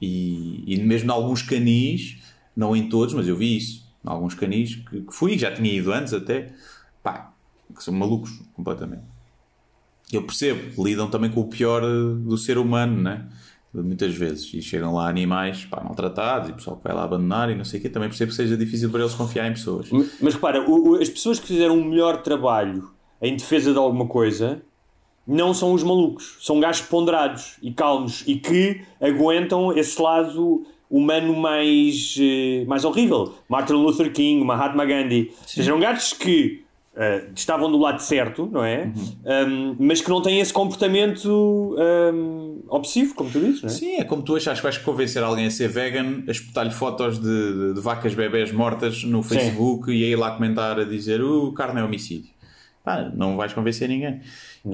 E, e mesmo em alguns canis, não em todos, mas eu vi isso. Alguns canis que, que fui, já tinha ido antes até, pá, que são malucos completamente. Eu percebo, lidam também com o pior eh, do ser humano, né? Muitas vezes. E chegam lá animais pá, maltratados e o pessoal que vai lá abandonar e não sei o quê. Também percebo que seja difícil para eles confiar em pessoas. Mas, mas repara, o- o- as pessoas que fizeram um melhor trabalho em defesa de alguma coisa não são os malucos. São gajos ponderados e calmos e que aguentam esse lado humano mais, eh, mais horrível. Martin Luther King, Mahatma Gandhi. Ou seja, eram gajos que eh, estavam do lado certo, não é? Um, mas que não têm esse comportamento um, obsessivo, como tu dizes, não é? Sim, é como tu achas que vais convencer alguém a ser vegan, a espetar-lhe fotos de, de- vacas bebés mortas no Facebook e aí lá comentar a dizer o carne é homicídio. Não vais convencer ninguém.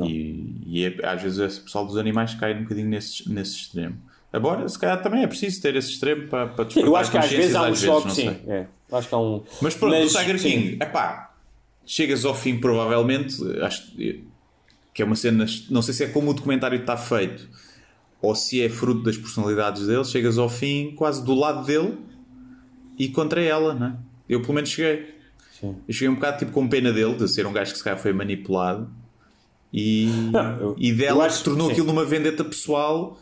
E, e é- às vezes o pessoal dos animais cai um bocadinho nesse, nesse extremo. Agora, se calhar também é preciso ter esse extremo para, para Sim, eu acho que às vezes há um choque, sim. É, acho que há um... Mas pronto, Mas, o Tiger sim. King, epá, chegas ao fim provavelmente, acho que é uma cena, não sei se é como o documentário está feito ou se é fruto das personalidades dele, chegas ao fim quase do lado dele e contra ela, né? Eu pelo menos cheguei. Eu cheguei um bocado tipo com pena dele, de ser um gajo que se calhar foi manipulado e, Não, eu- e dela acho que tornou sim. aquilo numa vendetta pessoal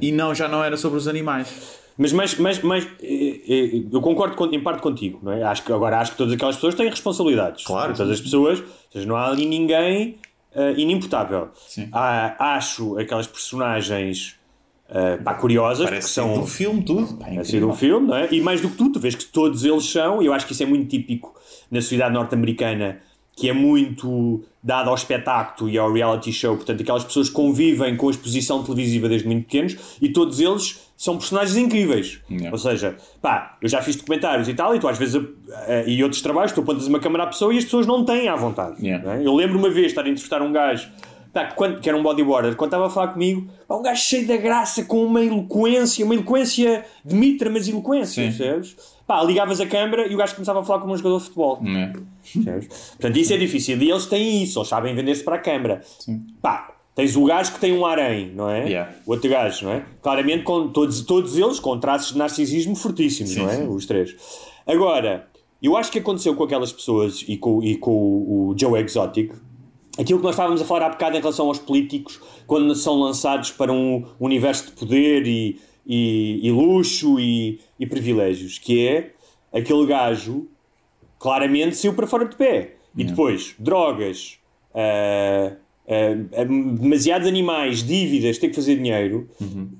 e não, já não era sobre os animais. Mas, mas, mas, mas eh, eh, eu concordo com- em parte contigo, não é? Acho que, agora acho que todas aquelas pessoas têm responsabilidades. Claro. Todas as pessoas, ou seja, não há ali ninguém eh, inimputável. Sim. Há- acho aquelas personagens eh, pá, curiosas, Parece que são do filme tudo. Pá, a ser um filme, não é? E mais do que tudo, tu vês que todos eles são, e eu acho que isso é muito típico na sociedade norte-americana, que é muito dado ao espetáculo e ao reality show, portanto, aquelas pessoas convivem com a exposição televisiva desde muito pequenos e todos eles são personagens incríveis. Yeah. Ou seja, pá, eu já fiz documentários e tal, e tu às vezes eh, e outros trabalhos, tu apontas uma câmera à pessoa e as pessoas não têm à vontade. Yeah. é? Eu lembro uma vez estar a entrevistar um gajo pá, que, quando, que era um bodyboarder, quando estava a falar comigo, pá, um gajo cheio da graça, com uma eloquência, uma eloquência de mitra, mas eloquência, Sim. percebes? Pá, ligavas a câmera e o gajo começava a falar como um jogador de futebol. É. Portanto, isso é difícil. E eles têm isso, eles sabem vender-se para a câmara. Pá, tens o gajo que tem um harém, não é? Yeah. O outro gajo, não é? Claramente, com todos, todos eles com traços de narcisismo fortíssimos, Sim, não é? sim. Os três. Agora, eu acho que aconteceu com aquelas pessoas e com, e com o, o Joe Exotic aquilo que nós estávamos a falar há bocado em relação aos políticos quando são lançados para um universo de poder e, e, e luxo e, e privilégios, que é aquele gajo claramente saiu para fora de pé. E depois, drogas, ah, ah, demasiados animais, dívidas, ter que fazer dinheiro.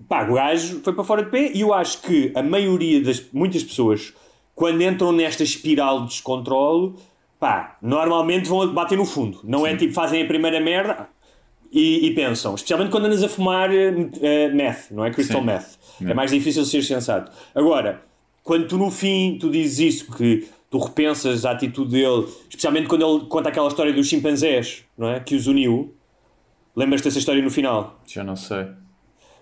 Pá, o gajo foi para fora de pé e eu acho que a maioria das muitas pessoas, quando entram nesta espiral de descontrole, pá, normalmente vão bater no fundo. Não é tipo, fazem a primeira merda e, e pensam, especialmente quando andas a fumar eh, meth, não é? Crystal Sim. meth. É mais difícil ser sensato. Agora, quando tu no fim tu dizes isso, que tu repensas a atitude dele, especialmente quando ele conta aquela história dos chimpanzés, não é? Que os uniu. Lembras-te dessa história no final? Já não sei.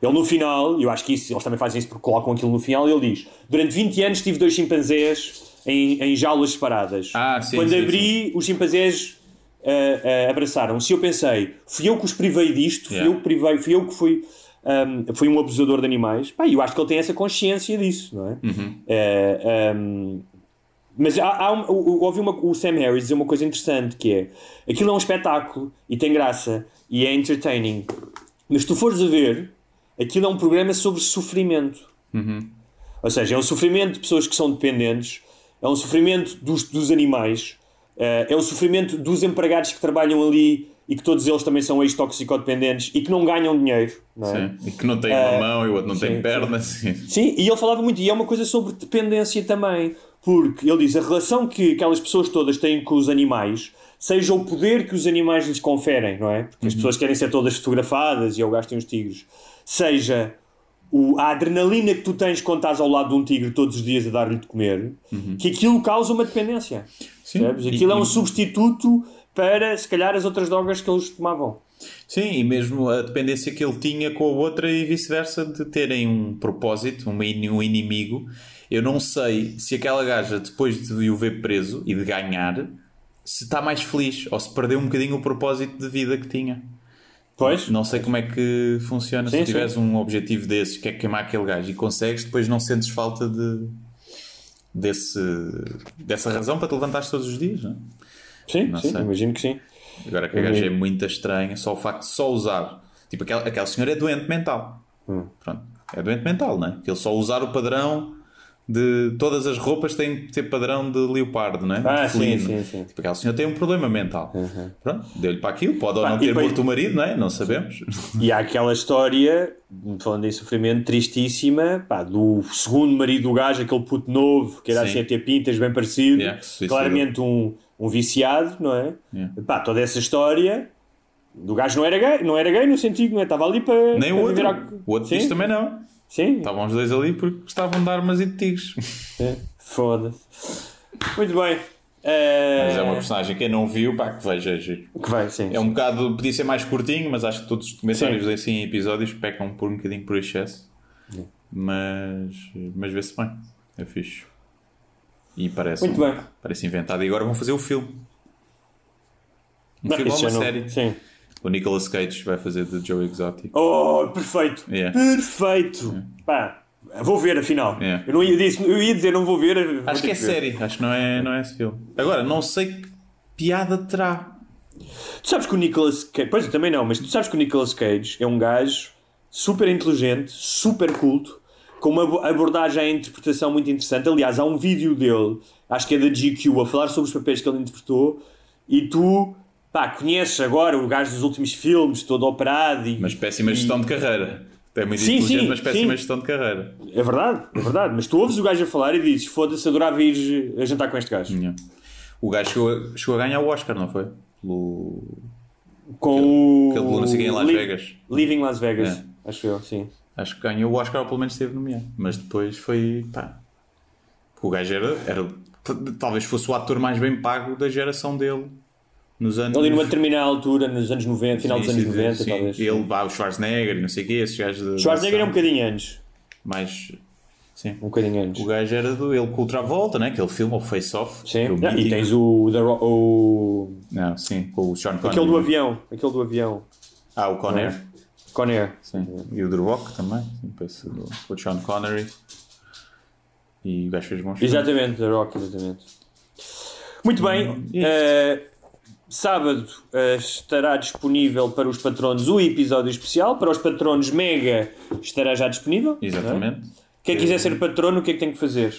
Ele no final, eu acho que isso, eles também fazem isso porque colocam aquilo no final, ele diz: Durante 20 anos tive dois chimpanzés em, em jaulas separadas. Ah, sim, Quando sim, abri, os chimpanzés ah, ah, abraçaram-se. E eu pensei: fui eu que os privei disto, fui Yeah. eu que privei, fui eu que fui, fui um abusador de animais. Pá, eu acho que ele tem essa consciência disso, não é? Eh, ahm, mas há, há um, ouvi uma- o Sam Harris dizer uma coisa interessante que é aquilo é um espetáculo e tem graça e é entertaining. Mas se tu fores a ver, aquilo é um programa sobre sofrimento. Ou seja, é um sofrimento de pessoas que são dependentes, é um sofrimento dos, dos animais, é um sofrimento dos empregados que trabalham ali e que todos eles também são ex-toxicodependentes e que não ganham dinheiro. Não é? Sim. E que não Eh, uma mão e o outro não sim, tem perna. Sim. Sim, e ele falava muito, e é uma coisa sobre dependência também, porque ele diz a relação que aquelas pessoas todas têm com os animais, seja o poder que os animais lhes conferem, não é? Porque as pessoas querem ser todas fotografadas e eu gasto os tigres, seja o, a adrenalina que tu tens quando estás ao lado de um tigre todos os dias a dar-lhe de comer, que aquilo causa uma dependência. Sim. E- Aquilo é um e- substituto para, se calhar, as outras drogas que eles tomavam. Sim, e mesmo a dependência que ele tinha com a outra e vice-versa de terem um propósito, um um inimigo. Eu não sei se aquela gaja, depois de o ver preso e de ganhar, se está mais feliz ou se perdeu um bocadinho o propósito de vida que tinha. Pois? Não sei como é que funciona. Sim, se tiveres um objetivo desses, que é queimar aquele gajo e consegues, depois não sentes falta de, desse, dessa razão para te levantares todos os dias, não é? Sim, Não sim, sei. imagino que sim. Agora que a gaja é muito estranha, só o facto de só usar. Tipo, aquela, aquela senhora é doente mental. Hum. Pronto. É doente mental, não é? Que ele só usar o padrão de. Todas as roupas têm que ter padrão de leopardo, não é? Ah, sim, sim, sim. Tipo, aquela senhora tem um problema mental. Pronto, deu-lhe para aquilo. Pode ou Pá, não e ter depois- morto o marido, não é? Não sabemos. E há aquela história, falando em sofrimento, tristíssima, pá, do segundo marido do gajo, aquele puto novo, que era Sim. assim a ter pintas, bem parecido, Yeah, claramente um, um viciado, não é? Yeah. Pá, toda essa história do gajo não era gay, não era gay no sentido, não é? Estava ali para. Nem o para outro. viver à- O outro também não. Sim, Estavam os dois ali porque gostavam de armas e de tigres. É, Foda-se. Muito bem. Eh, Mas é uma personagem. Quem não viu, pá, que veja. é. Que vai, sim. É um bocado, podia ser mais curtinho, mas acho que todos os documentários Sim. assim em episódios pecam por um bocadinho por excesso. Mas, mas vê-se bem. É fixe. E parece, Muito um- bem. parece inventado. E agora vão fazer o filme. Um Não, filme ou uma não- série. Sim. O Nicolas Cage vai fazer de Joe Exotic. Oh, perfeito. Yeah. Perfeito. Pá, vou ver afinal. Yeah. Eu, não ia, disse, eu ia dizer não vou ver. vou Acho que é ver. série. Acho que não é, não é esse filme. Agora, não sei que piada terá. Tu sabes que o Nicolas Cage. Pois eu também não, mas tu sabes que o Nicolas Cage é um gajo super inteligente, super culto, com uma abo- abordagem à interpretação muito interessante. Aliás, há um vídeo dele, acho que é da GQ, a falar sobre os papéis que ele interpretou, e tu. Pá, conheces agora o gajo dos últimos filmes, todo operado e. Mas péssima gestão de carreira. É muito Sim, inteligente, sim, mas péssima sim. gestão de carreira. É verdade, é verdade. Mas tu ouves o gajo a falar e dizes: foda-se, adorava ir a jantar com este gajo. Yeah. O gajo chegou a, chegou a ganhar o Oscar, não foi? Pelo, Com o. aquele sei quem em Las Vegas. Living Las Vegas, É. acho eu, sim. Acho que ganhou o Oscar ou pelo menos esteve nomeado. Mas depois foi. pá. O gajo era, era. Talvez fosse o ator mais bem pago da geração dele. Nos anos. Ali numa determinada altura, nos anos 90, final dos Sim, anos sim, 90, sim. talvez. Ele vá o Schwarzenegger e não sei o quê, esses gajos de. Schwarzenegger é um bocadinho antes. Mais. Sim. Um bocadinho antes. O gajo era do. Ele com o Travolta, né? Aquele filme, o Face Off. Sim. é o Ah, e tens o, The o. Não, sim, com o Sean Connery. Aquele do avião. Aquele do avião. Ah, o Conner. Conair. Sim. E o The Rock também. Sim, com o Sean Connery. E o gajo fez bons filmes. Exatamente, The Rock, exatamente. Muito bem. Eh, sábado eh, estará disponível para os patronos o episódio especial. Para os patronos Mega estará já disponível. não é? Exatamente. Quem quiser ser patrono, o que é que tem que fazer?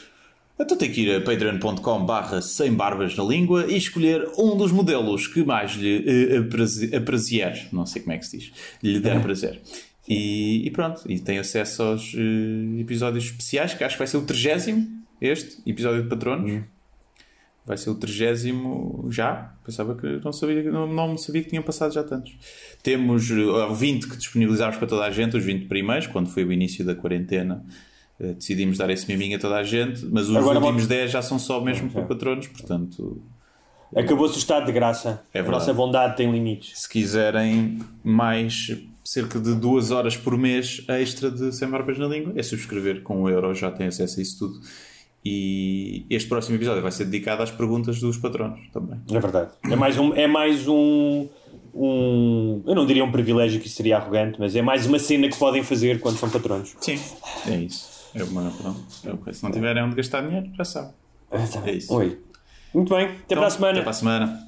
Então tem que ir a patreon.com barra sem barbas na língua e escolher um dos modelos que mais lhe eh, apraze- aprazier. Não sei como é que se diz. Lhe der prazer. E, e pronto. E tem acesso aos eh, episódios especiais, que acho que vai ser o 30 este episódio de patronos. Vai ser o 30 já. Pensava que não sabia, não, não sabia que tinham passado já tantos. Temos uh, 20 que disponibilizámos para toda a gente, os 20 primeiros, quando foi o início da quarentena. uh, decidimos dar esse miminho a toda a gente, mas os Agora últimos vamos- 10 já são só mesmo para patronos, portanto, Acabou-se o estado de graça. É a verdade. nossa bondade tem limites. se quiserem mais cerca de duas horas por mês extra de Sem Barbas na Língua, é subscrever com um euro, já tem acesso a isso tudo. E este próximo episódio vai ser dedicado às perguntas dos patronos também. É verdade. É mais um. É mais um, um- eu não diria um privilégio que isso seria arrogante, mas é mais uma cena que podem fazer quando são patronos. Sim, é isso. É uma, pronto, é que- se não tiverem onde gastar dinheiro, já sabem. É isso. Oi. Muito bem. Até Então, para a semana. Até para a semana.